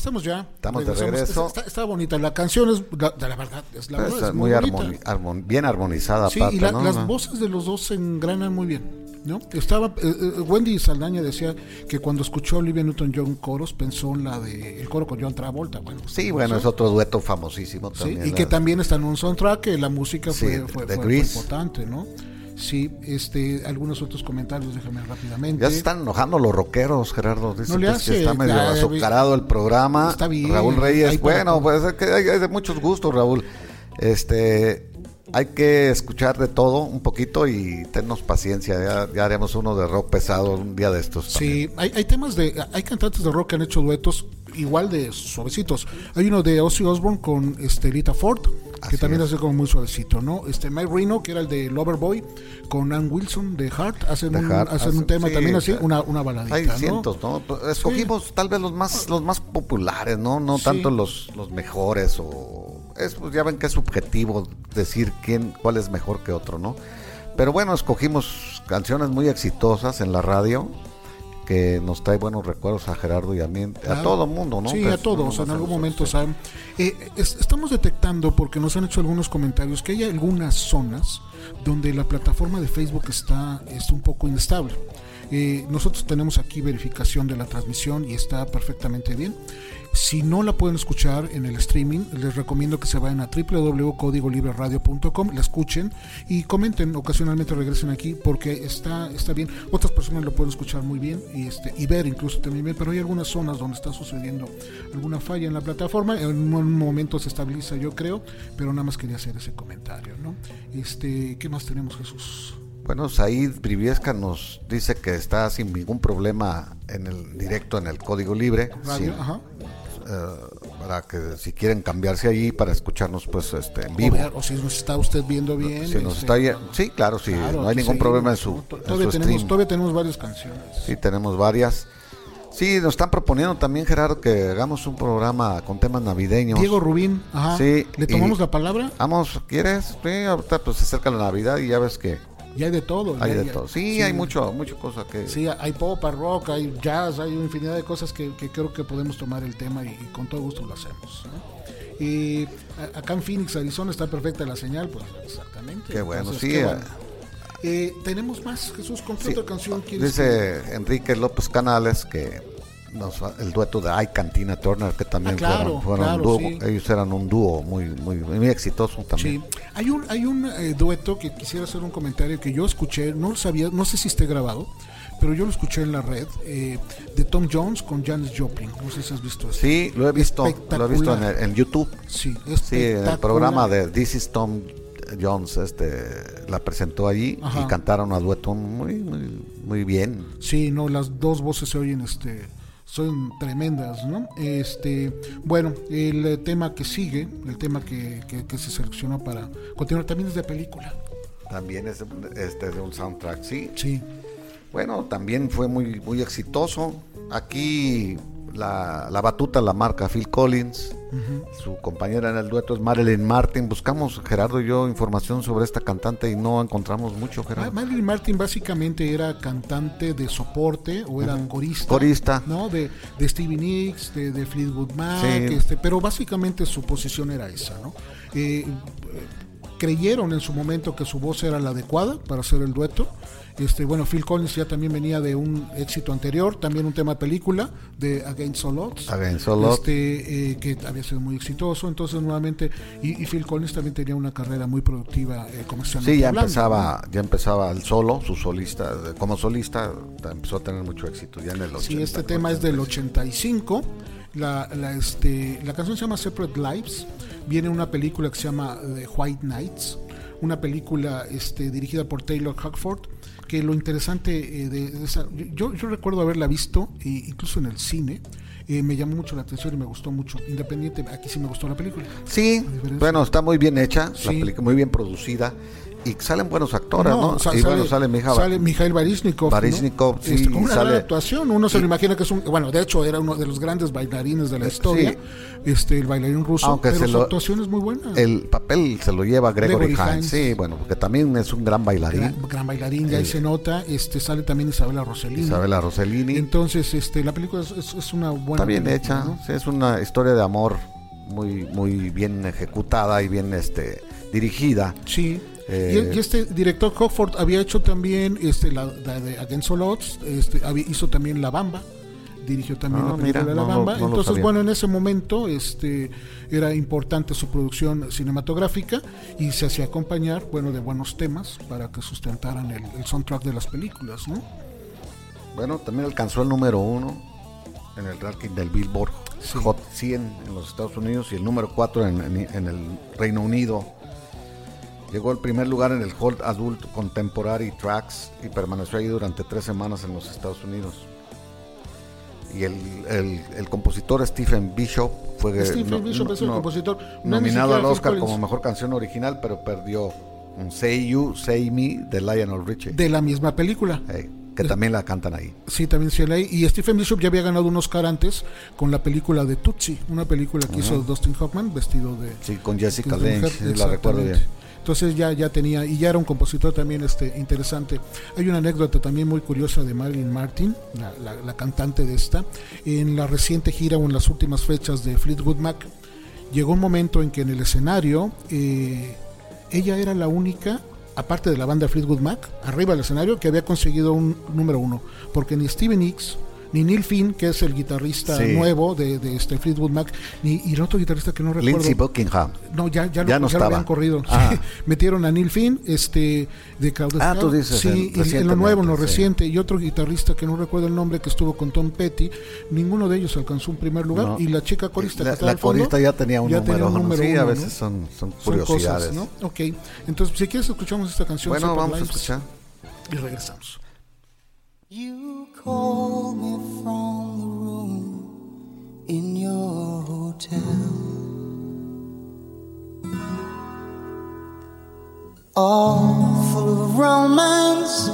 Estamos ya.
Estamos de regreso.
Está, está bonita. La canción es, la, de la verdad, es la verdad, es
muy armoni- armon- bien armonizada
Sí, y la-
¿no?
las
No.
voces de los dos se engranan muy bien. ¿no? Estaba eh, eh, Wendy Saldaña decía que cuando escuchó Olivia Newton-John coros pensó en la de el coro con John Travolta. Bueno,
Sí,
no
bueno, es otro dueto famosísimo
Sí,
también.
y que también está en un soundtrack que la música
Sí,
fue, fue, importante, ¿no? Sí, este, algunos otros comentarios, déjame rápidamente.
Ya se están enojando los rockeros, Gerardo. Dicen
No le
pues,
hace,
que está medio azucarado el programa.
Está bien,
Raúl Reyes, bueno, pues es que hay, hay de muchos gustos, Raúl. Este, hay que escuchar de todo un poquito y tennos paciencia. Ya, ya haremos uno de rock pesado un día de estos.
Sí, hay, hay temas de, hay cantantes de rock que han hecho duetos igual de suavecitos. Hay uno de Ozzy Osbourne con este, Lita Ford, que también
es.
hace como muy suavecito, ¿no? Este Mike Reno, que era el de Loverboy, con Ann Wilson de Heart, hacen, un,
Heart,
hacen un tema
sí,
también así,
sí.
una, una baladita,
Hay
¿no?
cientos, ¿no? Pues, Escogimos tal vez los más los más populares, ¿no? No
Sí.
tanto los, los mejores o es pues ya ven que es subjetivo decir quién cuál es mejor que otro, ¿no? Pero bueno, escogimos canciones muy exitosas en la radio que nos trae buenos recuerdos a Gerardo y a mí, a
Claro.
todo el mundo, ¿no?
Sí, a
es-
todos,
no,
en algún momento,
sí.
saben. Eh, es- estamos detectando, porque nos han hecho algunos comentarios, que hay algunas zonas donde la plataforma de Facebook está, está un poco inestable. Eh, nosotros tenemos aquí verificación de la transmisión y está perfectamente bien. Si no la pueden escuchar en el streaming, les recomiendo que se vayan a www.codigolibreradio.com, la escuchen y comenten, ocasionalmente regresen aquí porque está, está bien. Otras personas lo pueden escuchar muy bien y, este, y ver incluso también bien, pero hay algunas zonas donde está sucediendo alguna falla en la plataforma. En un momento se estabiliza, yo creo, pero nada más quería hacer ese comentario. ¿no? Este, ¿Qué más tenemos, Jesús?
Bueno, Said Briviesca nos dice que está sin ningún problema en el directo en el código libre.
Radio,
sin-
ajá.
Eh, para que si quieren cambiarse allí para escucharnos pues este en
O,
vivo.
ver, o si nos está usted viendo bien.
Si nos
este,
está sí, claro, sí,
claro,
no hay ningún
seguimos,
problema en su,
¿no?
en
Todavía
su
tenemos,
stream.
todavía tenemos varias canciones.
Sí, tenemos varias. Sí, nos están proponiendo también Gerardo que hagamos un programa con temas navideños.
Diego Rubín, ajá.
Sí,
¿Le tomamos la palabra?
Vamos, ¿quieres? Sí, ahorita pues se acerca la Navidad y ya ves que
Ya hay de todo.
hay
ya-
de todo. Sí, hay mucho, mucho cosa que
Sí, hay pop, hay rock, hay jazz, hay una infinidad de cosas que, que creo que podemos tomar el tema y, y con todo gusto lo hacemos. ¿no? Y a- acá en Phoenix, Arizona, está perfecta la señal, pues exactamente.
Qué bueno,
Entonces,
sí,
qué
eh.
bueno. Eh, tenemos más, Jesús, ¿con qué
Sí,
otra canción quieres? que-
Dice Enrique López Canales que el dueto de Ay Cantina Turner que también
Ah, claro,
fueron, fueron
claro,
dúo,
sí.
ellos eran un dúo muy muy muy exitoso también.
Sí, hay un, hay un eh, dueto que quisiera hacer un comentario que yo escuché, no lo sabía, no sé si esté grabado, pero yo lo escuché en la red, eh, de Tom Jones con Janis Joplin. No sé si has visto eso.
Sí, lo he visto, lo he visto en,
Espectacular.
el- en YouTube.
Sí,
Sí, en el programa de This is Tom Jones, este la presentó allí
Ajá.
y cantaron a dueto muy muy muy bien.
Sí, no, las dos voces se oyen, este, son tremendas, ¿no? Este, bueno, el eh, tema que sigue, el tema que, que- que se seleccionó para continuar, también es de película.
También es este de un soundtrack, sí.
Sí,
Bueno, también fue muy muy exitoso. Aquí la, la batuta la marca Phil Collins. Su compañera en el dueto es Marilyn Martin. Buscamos, Gerardo y yo, información sobre esta cantante y no encontramos mucho, Gerardo.
Marilyn Martin básicamente era cantante de soporte o era corista.
Corista.
¿no? De, de Stevie Nicks, de, de Fleetwood Mac,
Sí.
este, pero básicamente su posición era esa, ¿no? Eh, eh, creyeron en su momento que su voz era la adecuada para hacer el dueto. Este, bueno, Phil Collins ya también venía de un éxito anterior, también un tema de película de Against All Odds.
Against All Odds.
Este, eh, que había sido muy exitoso, entonces nuevamente, y, y Phil Collins también tenía una carrera muy productiva eh, comercialmente
Sí, ya
hablando,
empezaba, ya empezaba el solo, su solista, como solista, empezó a tener mucho éxito ya en el 80.
Sí, este tema es del 85. La, la, este, la canción se llama Separate Lives. Viene una película que se llama The White Nights, una película este, dirigida por Taylor Hackford. Que lo interesante eh, de, de esa, yo, yo recuerdo haberla visto, e incluso en el cine. eh, me llamó mucho la atención y me gustó mucho. Independiente, aquí sí me gustó la película.
Sí, bueno, está muy bien hecha, la película muy bien producida. Y salen buenos actores, ¿no?
sa-
y bueno, sale mi hija
sale Mikhail Baryshnikov.
Baryshnikov,
¿no?
sí,
Este, con una
sale-
gran actuación. Uno se lo
y-
imagina que es un. Bueno, de hecho, era uno de los grandes bailarines de la
Eh,
historia.
sí.
Este, el bailarín ruso.
Aunque
pero su
lo-
actuación es muy buena.
El papel se lo lleva Gregory,
Gregory
Hines. Sí, bueno, porque también es un gran bailarín.
gran, gran bailarín, ya ahí
Eh,
se nota. Este, sale también Isabela Rossellini.
Isabella Rossellini.
Entonces, este, la película es, es- es una buena.
Está bien
película,
hecha,
¿no?
sí, es una historia de amor muy muy bien ejecutada y bien este dirigida.
Sí.
Eh,
y, este director Hockford había hecho también este, la, la de Against All Odds, este, había- hizo también La Bamba, dirigió también
Ah,
la película
mira,
La Bamba.
no
Entonces, bueno, en ese momento este, era importante su producción cinematográfica y se hacía acompañar, bueno, de buenos temas para que sustentaran el, el soundtrack de las películas, ¿no?
Bueno, también alcanzó el número uno en el ranking del Billboard
Sí.
Hot 100 en los Estados Unidos y el número 4 en, en- en el Reino Unido. Llegó al primer lugar en el Hot Adult Contemporary Tracks y permaneció ahí durante tres semanas en los Estados Unidos. Y el, el- el compositor Stephen Bishop fue
Stephen Bishop es el compositor. No, ni
nominado al Oscar como mejor canción original, pero perdió un Say You, Say Me de Lionel Richie,
De la misma película.
eh, que también la cantan ahí.
Sí, también se leí. Y Stephen Bishop ya había ganado un Oscar antes con la película de Tootsie, una película que hizo Dustin Hoffman vestido de,
Sí, con Jessica sí, la recuerdo bien.
Entonces ya, ya tenía, y ya era un compositor también este, interesante. Hay una anécdota también muy curiosa de Marilyn Martin, la, la- la cantante de esta, en la reciente gira o en las últimas fechas de Fleetwood Mac, llegó un momento en que en el escenario eh, ella era la única, aparte de la banda Fleetwood Mac, arriba del escenario, que había conseguido un número uno, porque ni Steven Nicks, ni Neil Finn, que es el guitarrista
Sí.
nuevo de, de este Fleetwood Mac, ni y el otro guitarrista que no recuerdo.
Lindsey Buckingham.
No, ya, ya,
Ya
lo,
no
ya lo habían corrido.
Ah.
Sí, Metieron a Neil Finn, este, de Crowded
Ah, tú dices
Sí,
en-
y en lo nuevo, en lo
sí.
reciente. Y otro guitarrista que no recuerdo el nombre, que estuvo con Tom Petty. Ninguno de ellos alcanzó un primer lugar.
No.
Y la chica corista
La,
que
la
fondo,
corista ya tenía un
ya
número.
tenía un número
sí, a veces
¿no?
son, son
Son
curiosidades.
cosas, ¿no? Ok. Entonces, si quieres, escuchamos esta canción.
Bueno, vamos a escuchar.
Y regresamos.
You called me from the room in your hotel. All full of romance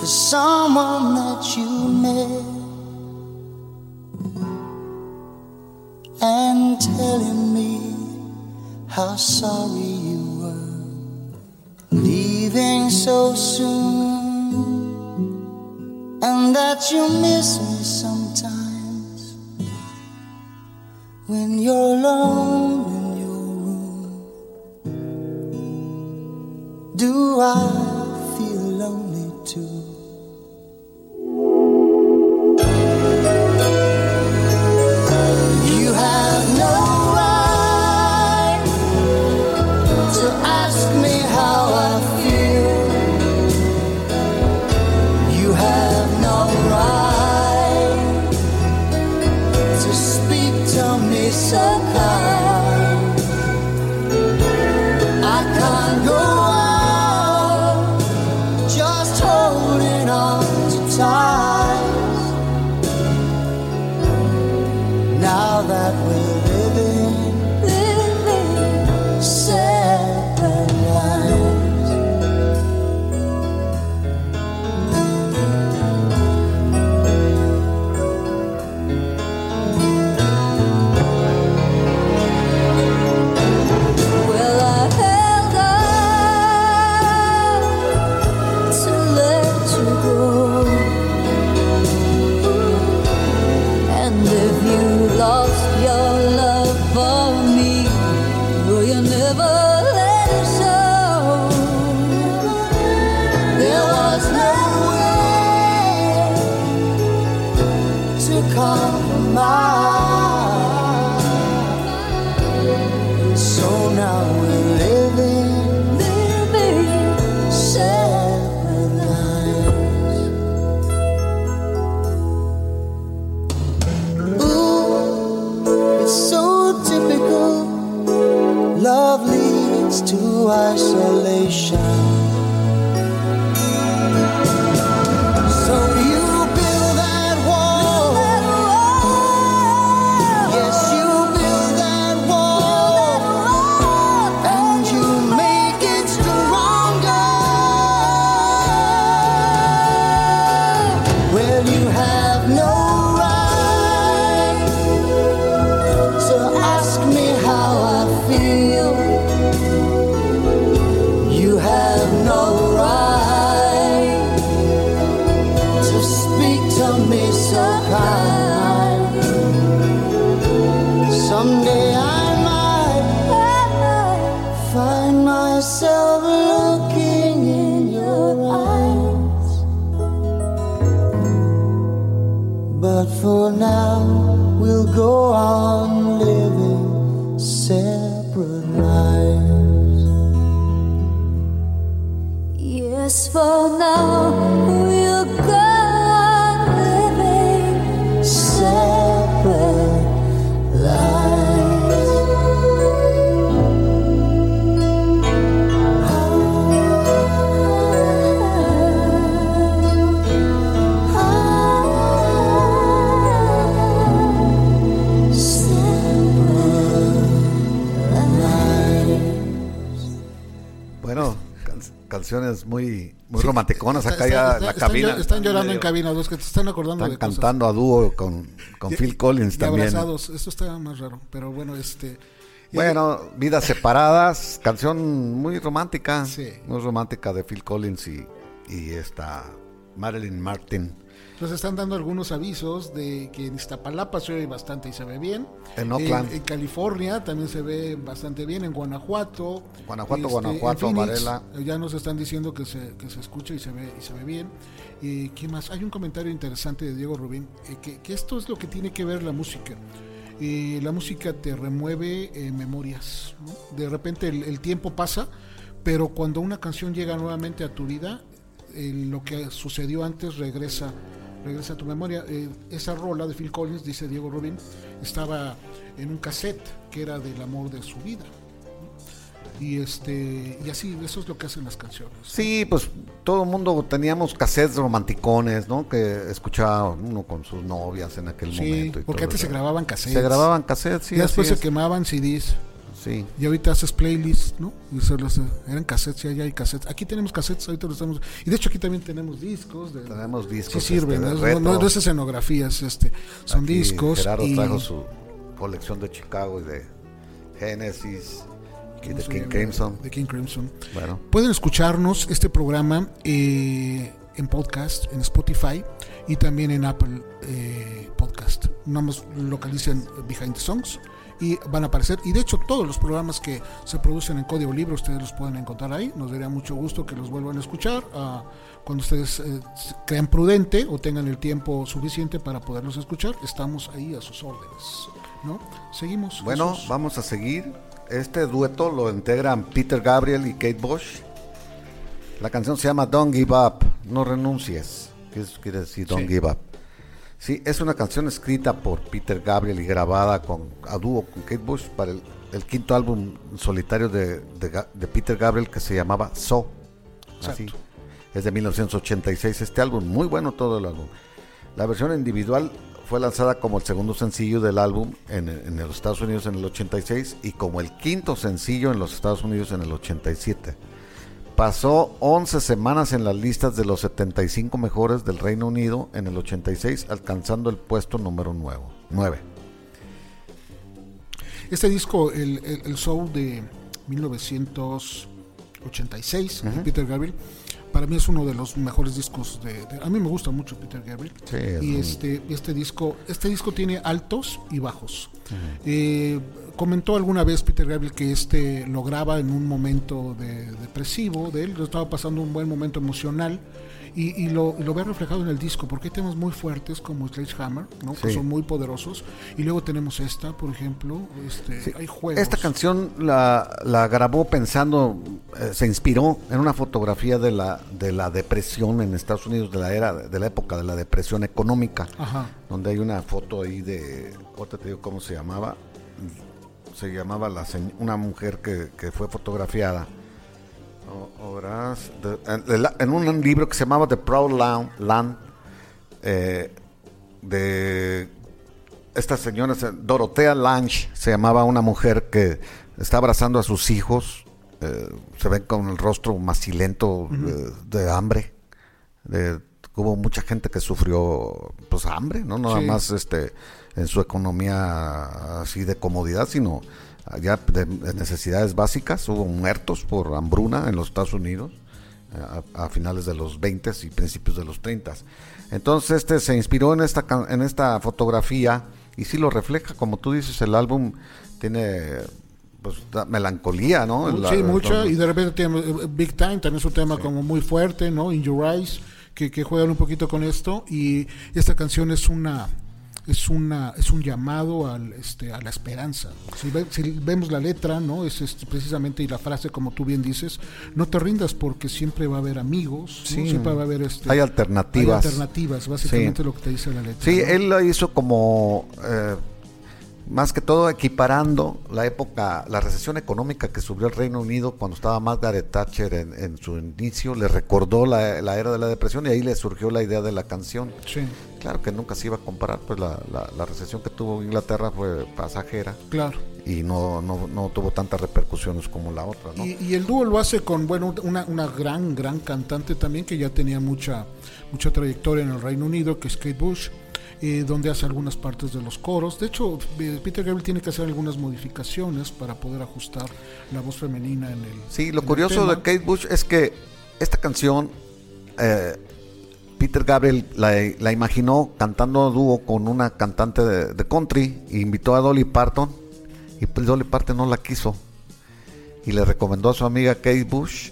for someone that you met. And telling me how sorry you were leaving so soon and that you miss me sometimes when you're alone in your room. Do I
canciones muy, muy romanticonas acá ya en la cabina.
están, están llorando en
medio-
cabina, los que te están acordando
Están
de cosas.
cantando a dúo con, con
Y-
Phil Collins
y
también.
abrazados, eso está más raro, pero bueno, este...
Bueno, Vidas Separadas, canción muy romántica,
Sí.
muy romántica de Phil Collins y, y esta Marilyn Martin.
Nos están dando algunos avisos de que en Iztapalapa se oye bastante y se ve bien.
En Oakland.
En, California también se ve bastante bien. En Guanajuato. este,
Guanajuato, Guanajuato,
en Phoenix,
Varela.
eh, Ya nos están diciendo que se, que se escucha y se ve y se ve bien. Y ¿Qué más? Hay un comentario interesante de Diego Rubín. eh, que, que esto es lo que tiene que ver la música. Eh, la música te remueve eh, memorias. ¿no? De repente el, el tiempo pasa, pero cuando una canción llega nuevamente a tu vida, eh, lo que sucedió antes regresa regresa a tu memoria. Eh, esa rola de Phil Collins, dice Diego Rubin, estaba en un cassette que era del amor de su vida. Y este y así, eso es lo que hacen las canciones.
Sí, pues todo el mundo teníamos cassettes romanticones, ¿no? Que escuchaba uno con sus novias en aquel
Sí,
momento. y
porque
todo
antes se grababan cassettes.
Se grababan cassettes, sí.
y después se quemaban CDs.
Sí.
Y ahorita haces playlists, ¿no? Y se los, eran cassettes, ya, ya hay cassettes. Aquí tenemos cassettes, ahorita los estamos. Y de hecho aquí también tenemos discos. De,
Tenemos discos,
Sí sirven,
este,
¿no? no, no es escenografía, es este, son
Aquí
discos.
Gerardo
y,
trajo su colección de Chicago y de Genesis y de
¿cómo se
King? Crimson.
De King Crimson.
Bueno,
Pueden escucharnos este programa eh, en podcast, en Spotify y también en Apple eh, Podcast. Nada más localicen Behind the Songs y van a aparecer. Y de hecho, todos los programas que se producen en Código Libre, ustedes los pueden encontrar ahí. Nos daría mucho gusto que los vuelvan a escuchar ah, cuando ustedes eh, crean prudente o tengan el tiempo suficiente para poderlos escuchar. Estamos ahí a sus órdenes. ¿no? Seguimos.
bueno,
Jesús.
vamos a seguir. Este dueto lo integran Peter Gabriel y Kate Bush. La canción se llama Don't Give Up, no renuncies. ¿Qué quiere decir Don't
Sí.
Give Up? Sí, es una canción escrita por Peter Gabriel y grabada con, a dúo con Kate Bush para el, el quinto álbum solitario de, de Ga- de Peter Gabriel que se llamaba So. Así. Es de 1986 este álbum, muy bueno todo el álbum. La versión individual fue lanzada como el segundo sencillo del álbum en, en los Estados Unidos en el 86 y como el quinto sencillo en los Estados Unidos en el 87. Pasó 11 semanas en las listas de los 75 mejores del Reino Unido en el 86, alcanzando el puesto número 9.
Este disco, el, el, el Soul de 1986, de Peter Gabriel, para mí es uno de los mejores discos de, de- a mí me gusta mucho Peter Gabriel.
Sí, es
y este este disco, este disco tiene altos y bajos. Eh, comentó alguna vez Peter Gabriel que este lo graba en un momento de- depresivo de él, estaba pasando un buen momento emocional. Y, y lo, y lo ve reflejado en el disco, porque hay temas muy fuertes como Sledgehammer, ¿no? que son muy poderosos. Y luego tenemos esta, por ejemplo, este,
Sí.
hay juegos.
Esta canción la, la grabó pensando, eh, se inspiró en una fotografía de la, de la depresión en Estados Unidos, de la era, de la época de la depresión económica,
Ajá.
donde hay una foto ahí de, ahorita te digo cómo se llamaba, se llamaba la una mujer que, que fue fotografiada. O- Horas de- en, en un libro que se llamaba The Proud Land, Land, eh, de esta señora, se- Dorotea Lange, se llamaba una mujer que está abrazando a sus hijos, eh, se ven con el rostro macilento de hambre. de- hubo mucha gente que sufrió pues hambre, no nada
Sí.
más este en su economía así de comodidad, sino ya de, de necesidades básicas. Hubo muertos por hambruna en los Estados Unidos eh, a, a finales de los 20 y principios de los 30. Entonces este se inspiró en esta en esta fotografía y sí lo refleja, como tú dices, el álbum tiene pues melancolía, ¿no? La-
sí, mucha,
donde-
y de repente tiene eh, Big Time, también es un tema como muy fuerte, ¿no? In Your Eyes, que, que juegan un poquito con esto, y esta canción es una es una es un llamado al este a la esperanza si, ve- si vemos la letra no es este, precisamente y la frase como tú bien dices no te rindas porque siempre va a haber amigos siempre va a haber este
Hay alternativas.
hay alternativas básicamente
Sí.
lo que te dice la letra
Sí,
¿no?
él lo hizo como eh, más que todo equiparando la época, la recesión económica que sufrió el Reino Unido cuando estaba Margaret Thatcher en, en su inicio, le recordó la, la era de la depresión y ahí le surgió la idea de la canción.
sí
Claro que nunca se iba a comparar, pues la, la- la recesión que tuvo Inglaterra fue pasajera.
Claro.
Y no, no, no tuvo tantas repercusiones como la otra, ¿no?
Y, y el dúo lo hace con bueno una, una gran gran cantante también que ya tenía mucha mucha trayectoria en el Reino Unido que es Kate Bush eh, donde hace algunas partes de los coros. De hecho eh, Peter Gabriel tiene que hacer algunas modificaciones para poder ajustar la voz femenina en el
Sí, lo curioso de Kate Bush es que esta canción, eh, Peter Gabriel la, imaginó cantando dúo con una cantante de, de country, e invitó a Dolly Parton, y pues Dolly Parton no la quiso, y le recomendó a su amiga Kate Bush,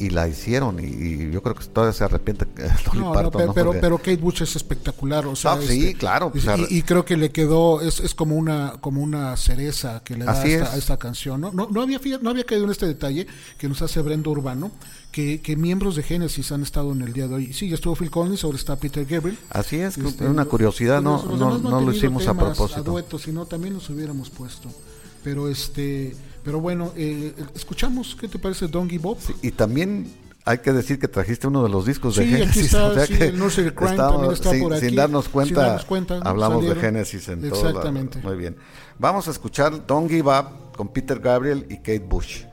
y la hicieron, y, y yo creo que todavía se arrepiente eh, Dolly
No,
Parton.
pero,
Porque-
pero Kate Bush es espectacular, o sea,
Ah, sí,
este,
claro, pues,
y, creo que le quedó, es, es como una como una cereza que le da a esta,
es.
a esta canción, ¿no? No, no había no había caído en este detalle que nos hace Brenda Urbano, que, que miembros de Genesis han estado en el día de hoy. Sí, ya estuvo Phil Collins, ahora está Peter Gabriel.
Así es,
Este,
una curiosidad, no, no, lo hicimos a propósito.
duetos, si no, también los hubiéramos puesto. Pero este, pero bueno, eh, escuchamos, ¿qué te parece Don Give Up?
Y también hay que decir que trajiste uno de los discos de
Sí,
Genesis.
está,
o sea
sí,
que
el Nursery Crime
estamos-
también está
sin,
por
sin
aquí.
darnos
Sin
cuenta,
darnos cuenta,
hablamos
salieron.
de Genesis en todo. la-
Exactamente.
Muy bien. Vamos a escuchar Don't Give Up con Peter Gabriel y Kate Bush.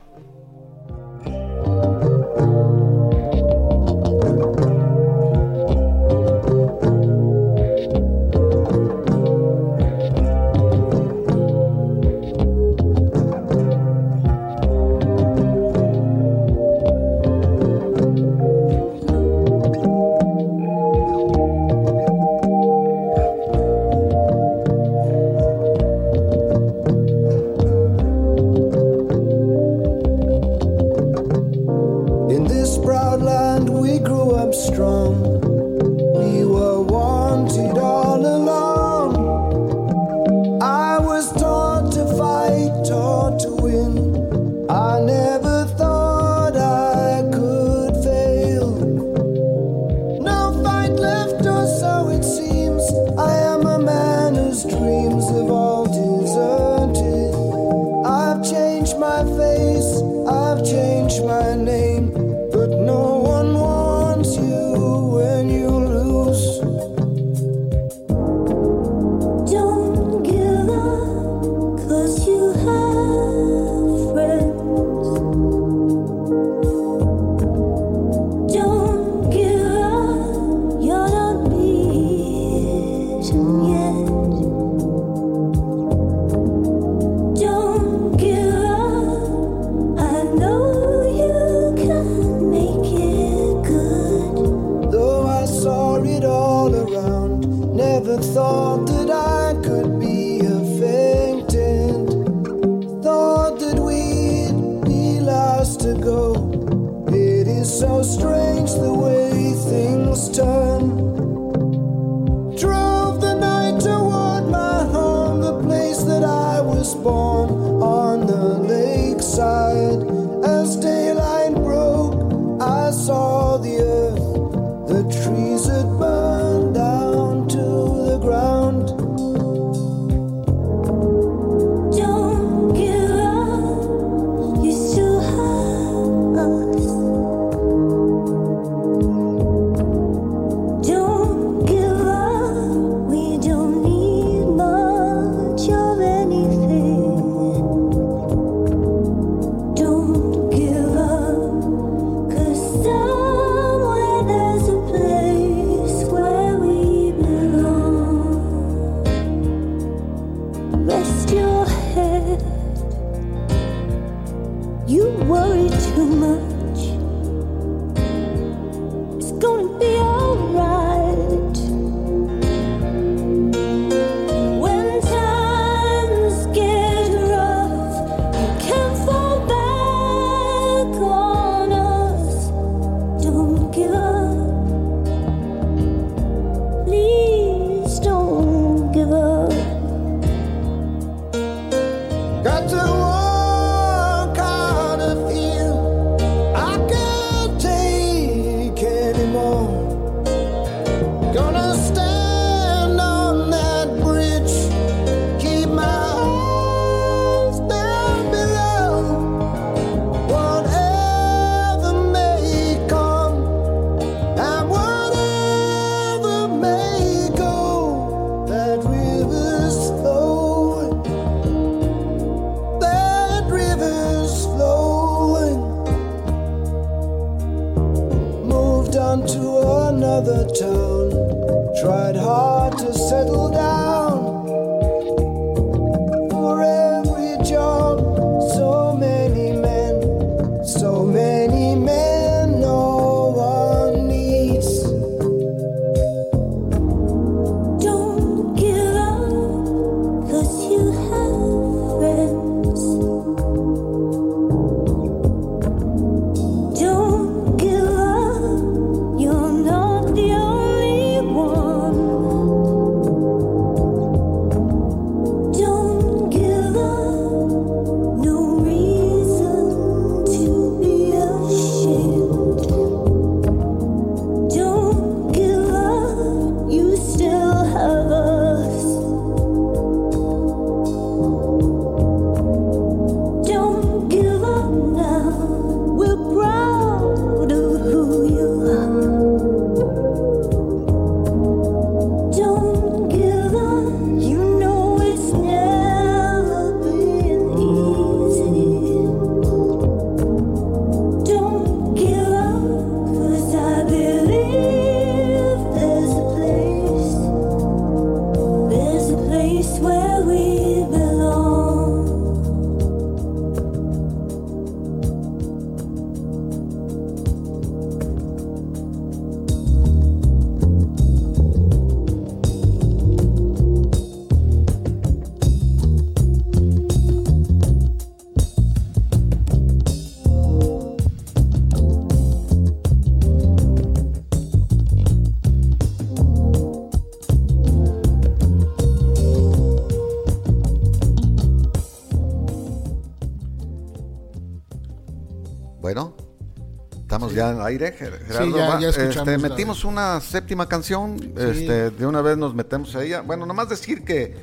Ya aire, Ger- Gerardo.
ya-
va.
ya escuchamos
Este, metimos una séptima canción, este, de una vez nos metemos a ella. Bueno, nomás decir que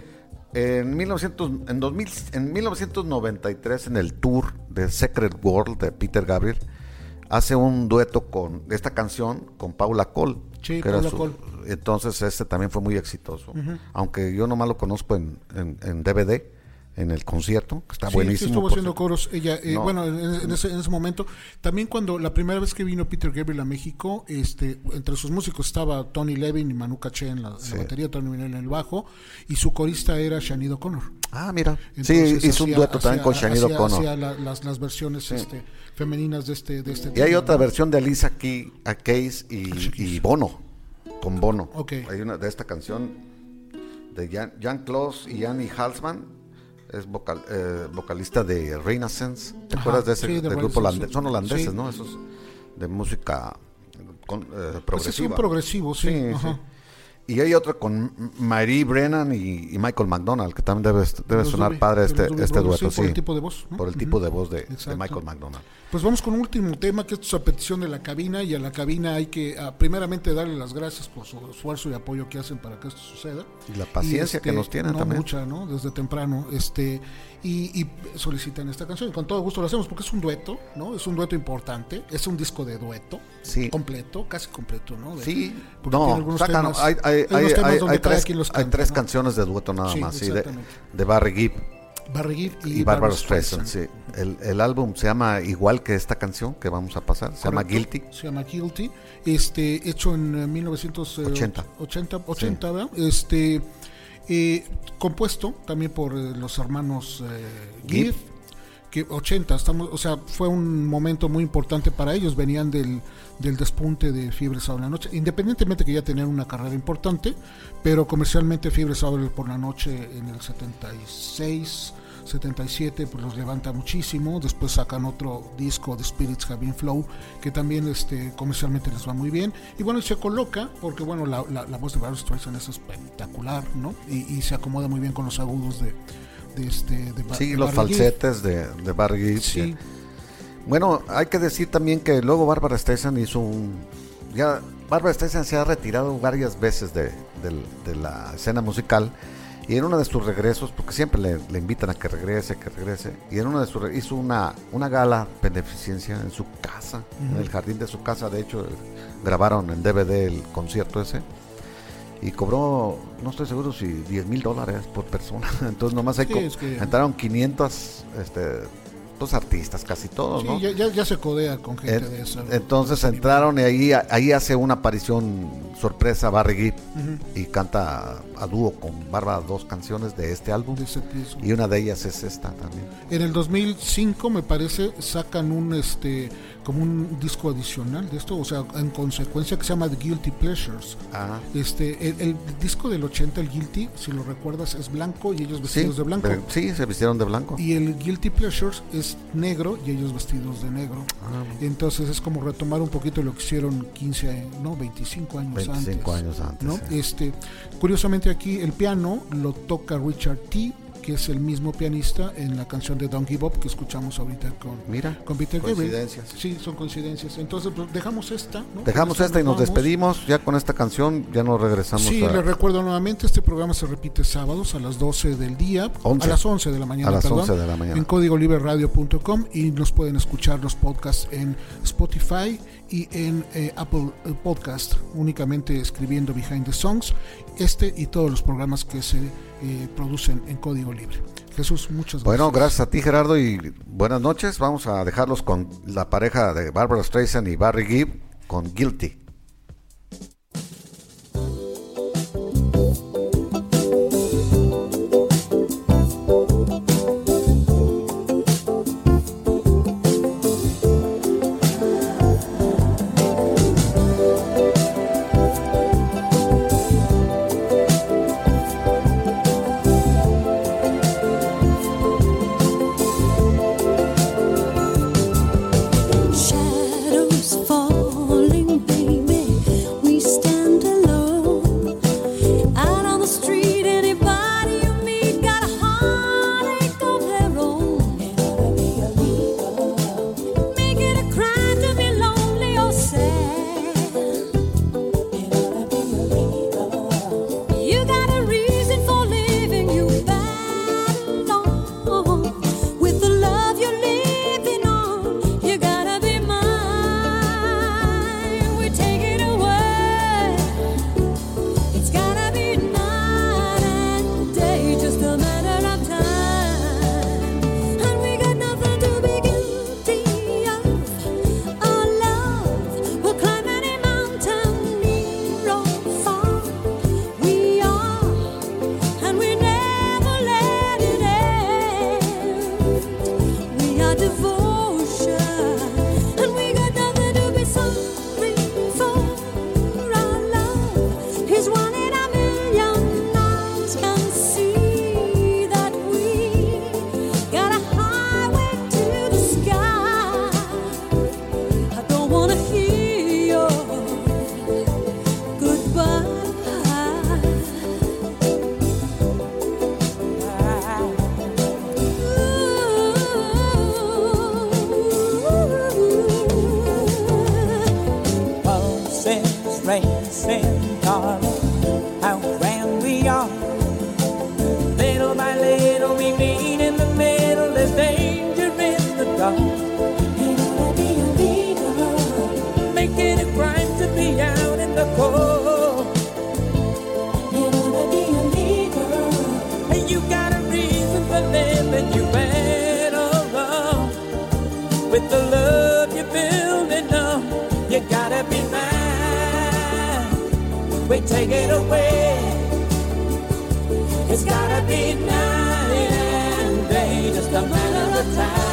en, 1900, en, 2000, en 1993, en el tour de Secret World de Peter Gabriel, hace un dueto con esta canción con Paula Cole.
Sí, Paula
su-
Cole.
Entonces, este también fue muy exitoso. Aunque yo nomás lo conozco en, en- en DVD, en el concierto, que está
Sí,
buenísimo.
sí estuvo haciendo coros ella, eh,
No.
bueno, en, en ese, en ese momento. También cuando la primera vez que vino Peter Gabriel a México, este, entre sus músicos estaba Tony Levin y Manu Caché en la, en la batería, Tony Minel en el bajo, y su corista era Shanice O'Connor.
Ah, mira.
Entonces,
sí, hizo un
hacía-
dueto también con Shanido
hacía la- las, las versiones este, femeninas de este, de este
Y hay
tema,
otra
¿no?
versión de Alicia Key, a Case y, y Bono, con Bono.
Ok.
Hay una de esta canción de Jan, Jan Klaus y Annie Halsman, es vocal- eh, vocalista de Renaissance. ¿Te
Ajá,
acuerdas de ese
sí, de
del grupo holandés?
sí.
Son holandeses,
Sí.
¿no? Esos de música con, eh,
Pues es
progresiva.
un progresivo, sí. ajá.
Y hay otra con Marie Brennan y, y Michael McDonald, que también debe, debe
Los
sonar
Doobie-
padre este,
Doobie
este
Brothers,
dueto.
sí, por el tipo de voz, ¿no?
Por el
Ujú.
tipo de voz de, de. Michael McDonald.
Pues vamos con un último tema que esto es a petición de la cabina y a la cabina hay que ah, primeramente darle las gracias por su esfuerzo y apoyo que hacen para que esto suceda.
Y la paciencia que nos tienen
no
también.
mucha, ¿no? Desde temprano, este y, y solicitan esta canción. Y con todo gusto lo hacemos porque es un dueto, ¿no? Es un dueto importante, es un disco de dueto
Sí.
completo, casi completo, ¿no? De-
Sí, no,
algunos
sacan-
temas-
hay, hay- hay- hay- hay tres,
canta, ¿no?
canciones de dueto nada
Sí,
más, sí, de, de Barry Gibb
Barry Gibb y,
y, Barbara Streisand. Sí. El, el álbum se llama igual que esta canción que vamos a pasar, se llama
Correcto.
Guilty.
Se llama Guilty. Este, hecho en eh, 1980.
80.
80, 80 ¿verdad? Este, eh, compuesto también por eh, los hermanos eh.
Gibb,
que 80, estamos, o sea, fue un momento muy importante para ellos, venían del, del despunte de Fiebre Sábado en la Noche, independientemente que ya tenían una carrera importante, pero comercialmente Fiebre Sábado por la Noche en el 76, 77, pues los levanta muchísimo, después sacan otro disco de Spirits Have Been Flow, que también este, comercialmente les va muy bien, y bueno, se coloca, porque bueno, la, la- la voz de Barbra Streisand es espectacular, ¿no? Y, y se acomoda muy bien con los agudos de, de este... De
Sí,
de
los
Barry
falsetes de, de Barry.
Sí,
que- Bueno, hay que decir también que luego Barbara Streisand hizo un... Ya, Barbara Streisand se ha retirado varias veces de, de la escena musical y en uno de sus regresos, porque siempre le, le invitan a que regrese, que regrese, y en uno de sus hizo una, una gala beneficencia en su casa, en el jardín de su casa, de hecho grabaron en DVD el concierto ese y cobró, no estoy seguro si 10 mil dólares por persona. Entonces nomás hay
Sí,
co-
es que-
entraron 500 este,
pues artistas, casi todos,
Sí,
¿no?
ya, ya, ya se codea con gente
En-
de esa.
entonces entraron y ahí, ahí hace una aparición sorpresa Barry Gibb y canta a dúo con Bárbara dos canciones de este álbum
de
y una de ellas es esta también.
En el 2005 me parece sacan un este como un disco adicional de esto, o sea, en consecuencia que se llama The Guilty Pleasures.
Ah,
Este el, el disco del 80 el Guilty, si lo recuerdas, es blanco y ellos
sí,
vestidos de blanco.
sí, se vistieron de blanco.
Y el Guilty Pleasures es negro y ellos vestidos de negro.
Ah.
Entonces es como retomar un poquito lo que hicieron 15, no, 25 años
25
antes.
años antes.
¿no?
sí.
Este, curiosamente aquí el piano lo toca Richard T, que es el mismo pianista en la canción de Don't Give Up que escuchamos ahorita con,
Mira,
con Peter Gabriel.
coincidencias.
Sí, son coincidencias. Entonces pues, dejamos esta. ¿no?
Dejamos
Con
esta y nos
vamos.
despedimos. Ya con esta canción ya nos regresamos
Sí,
a,
les recuerdo nuevamente, este programa se repite sábados a las 12 del día,
11.
a las 11 de la mañana,
A las
perdón,
11 de la mañana.
en códigoliberradio.com y nos pueden escuchar los podcasts en Spotify y en eh, Apple eh, Podcast, únicamente escribiendo Behind the Songs, este y todos los programas que se eh, producen en Código Libre. Jesús, muchas gracias.
Bueno, gracias a ti Gerardo y buenas noches. Vamos a dejarlos con la pareja de Barbara Streisand y Barry Gibb con Guilty.
Take it away. It's gotta be night and day, just a matter of time.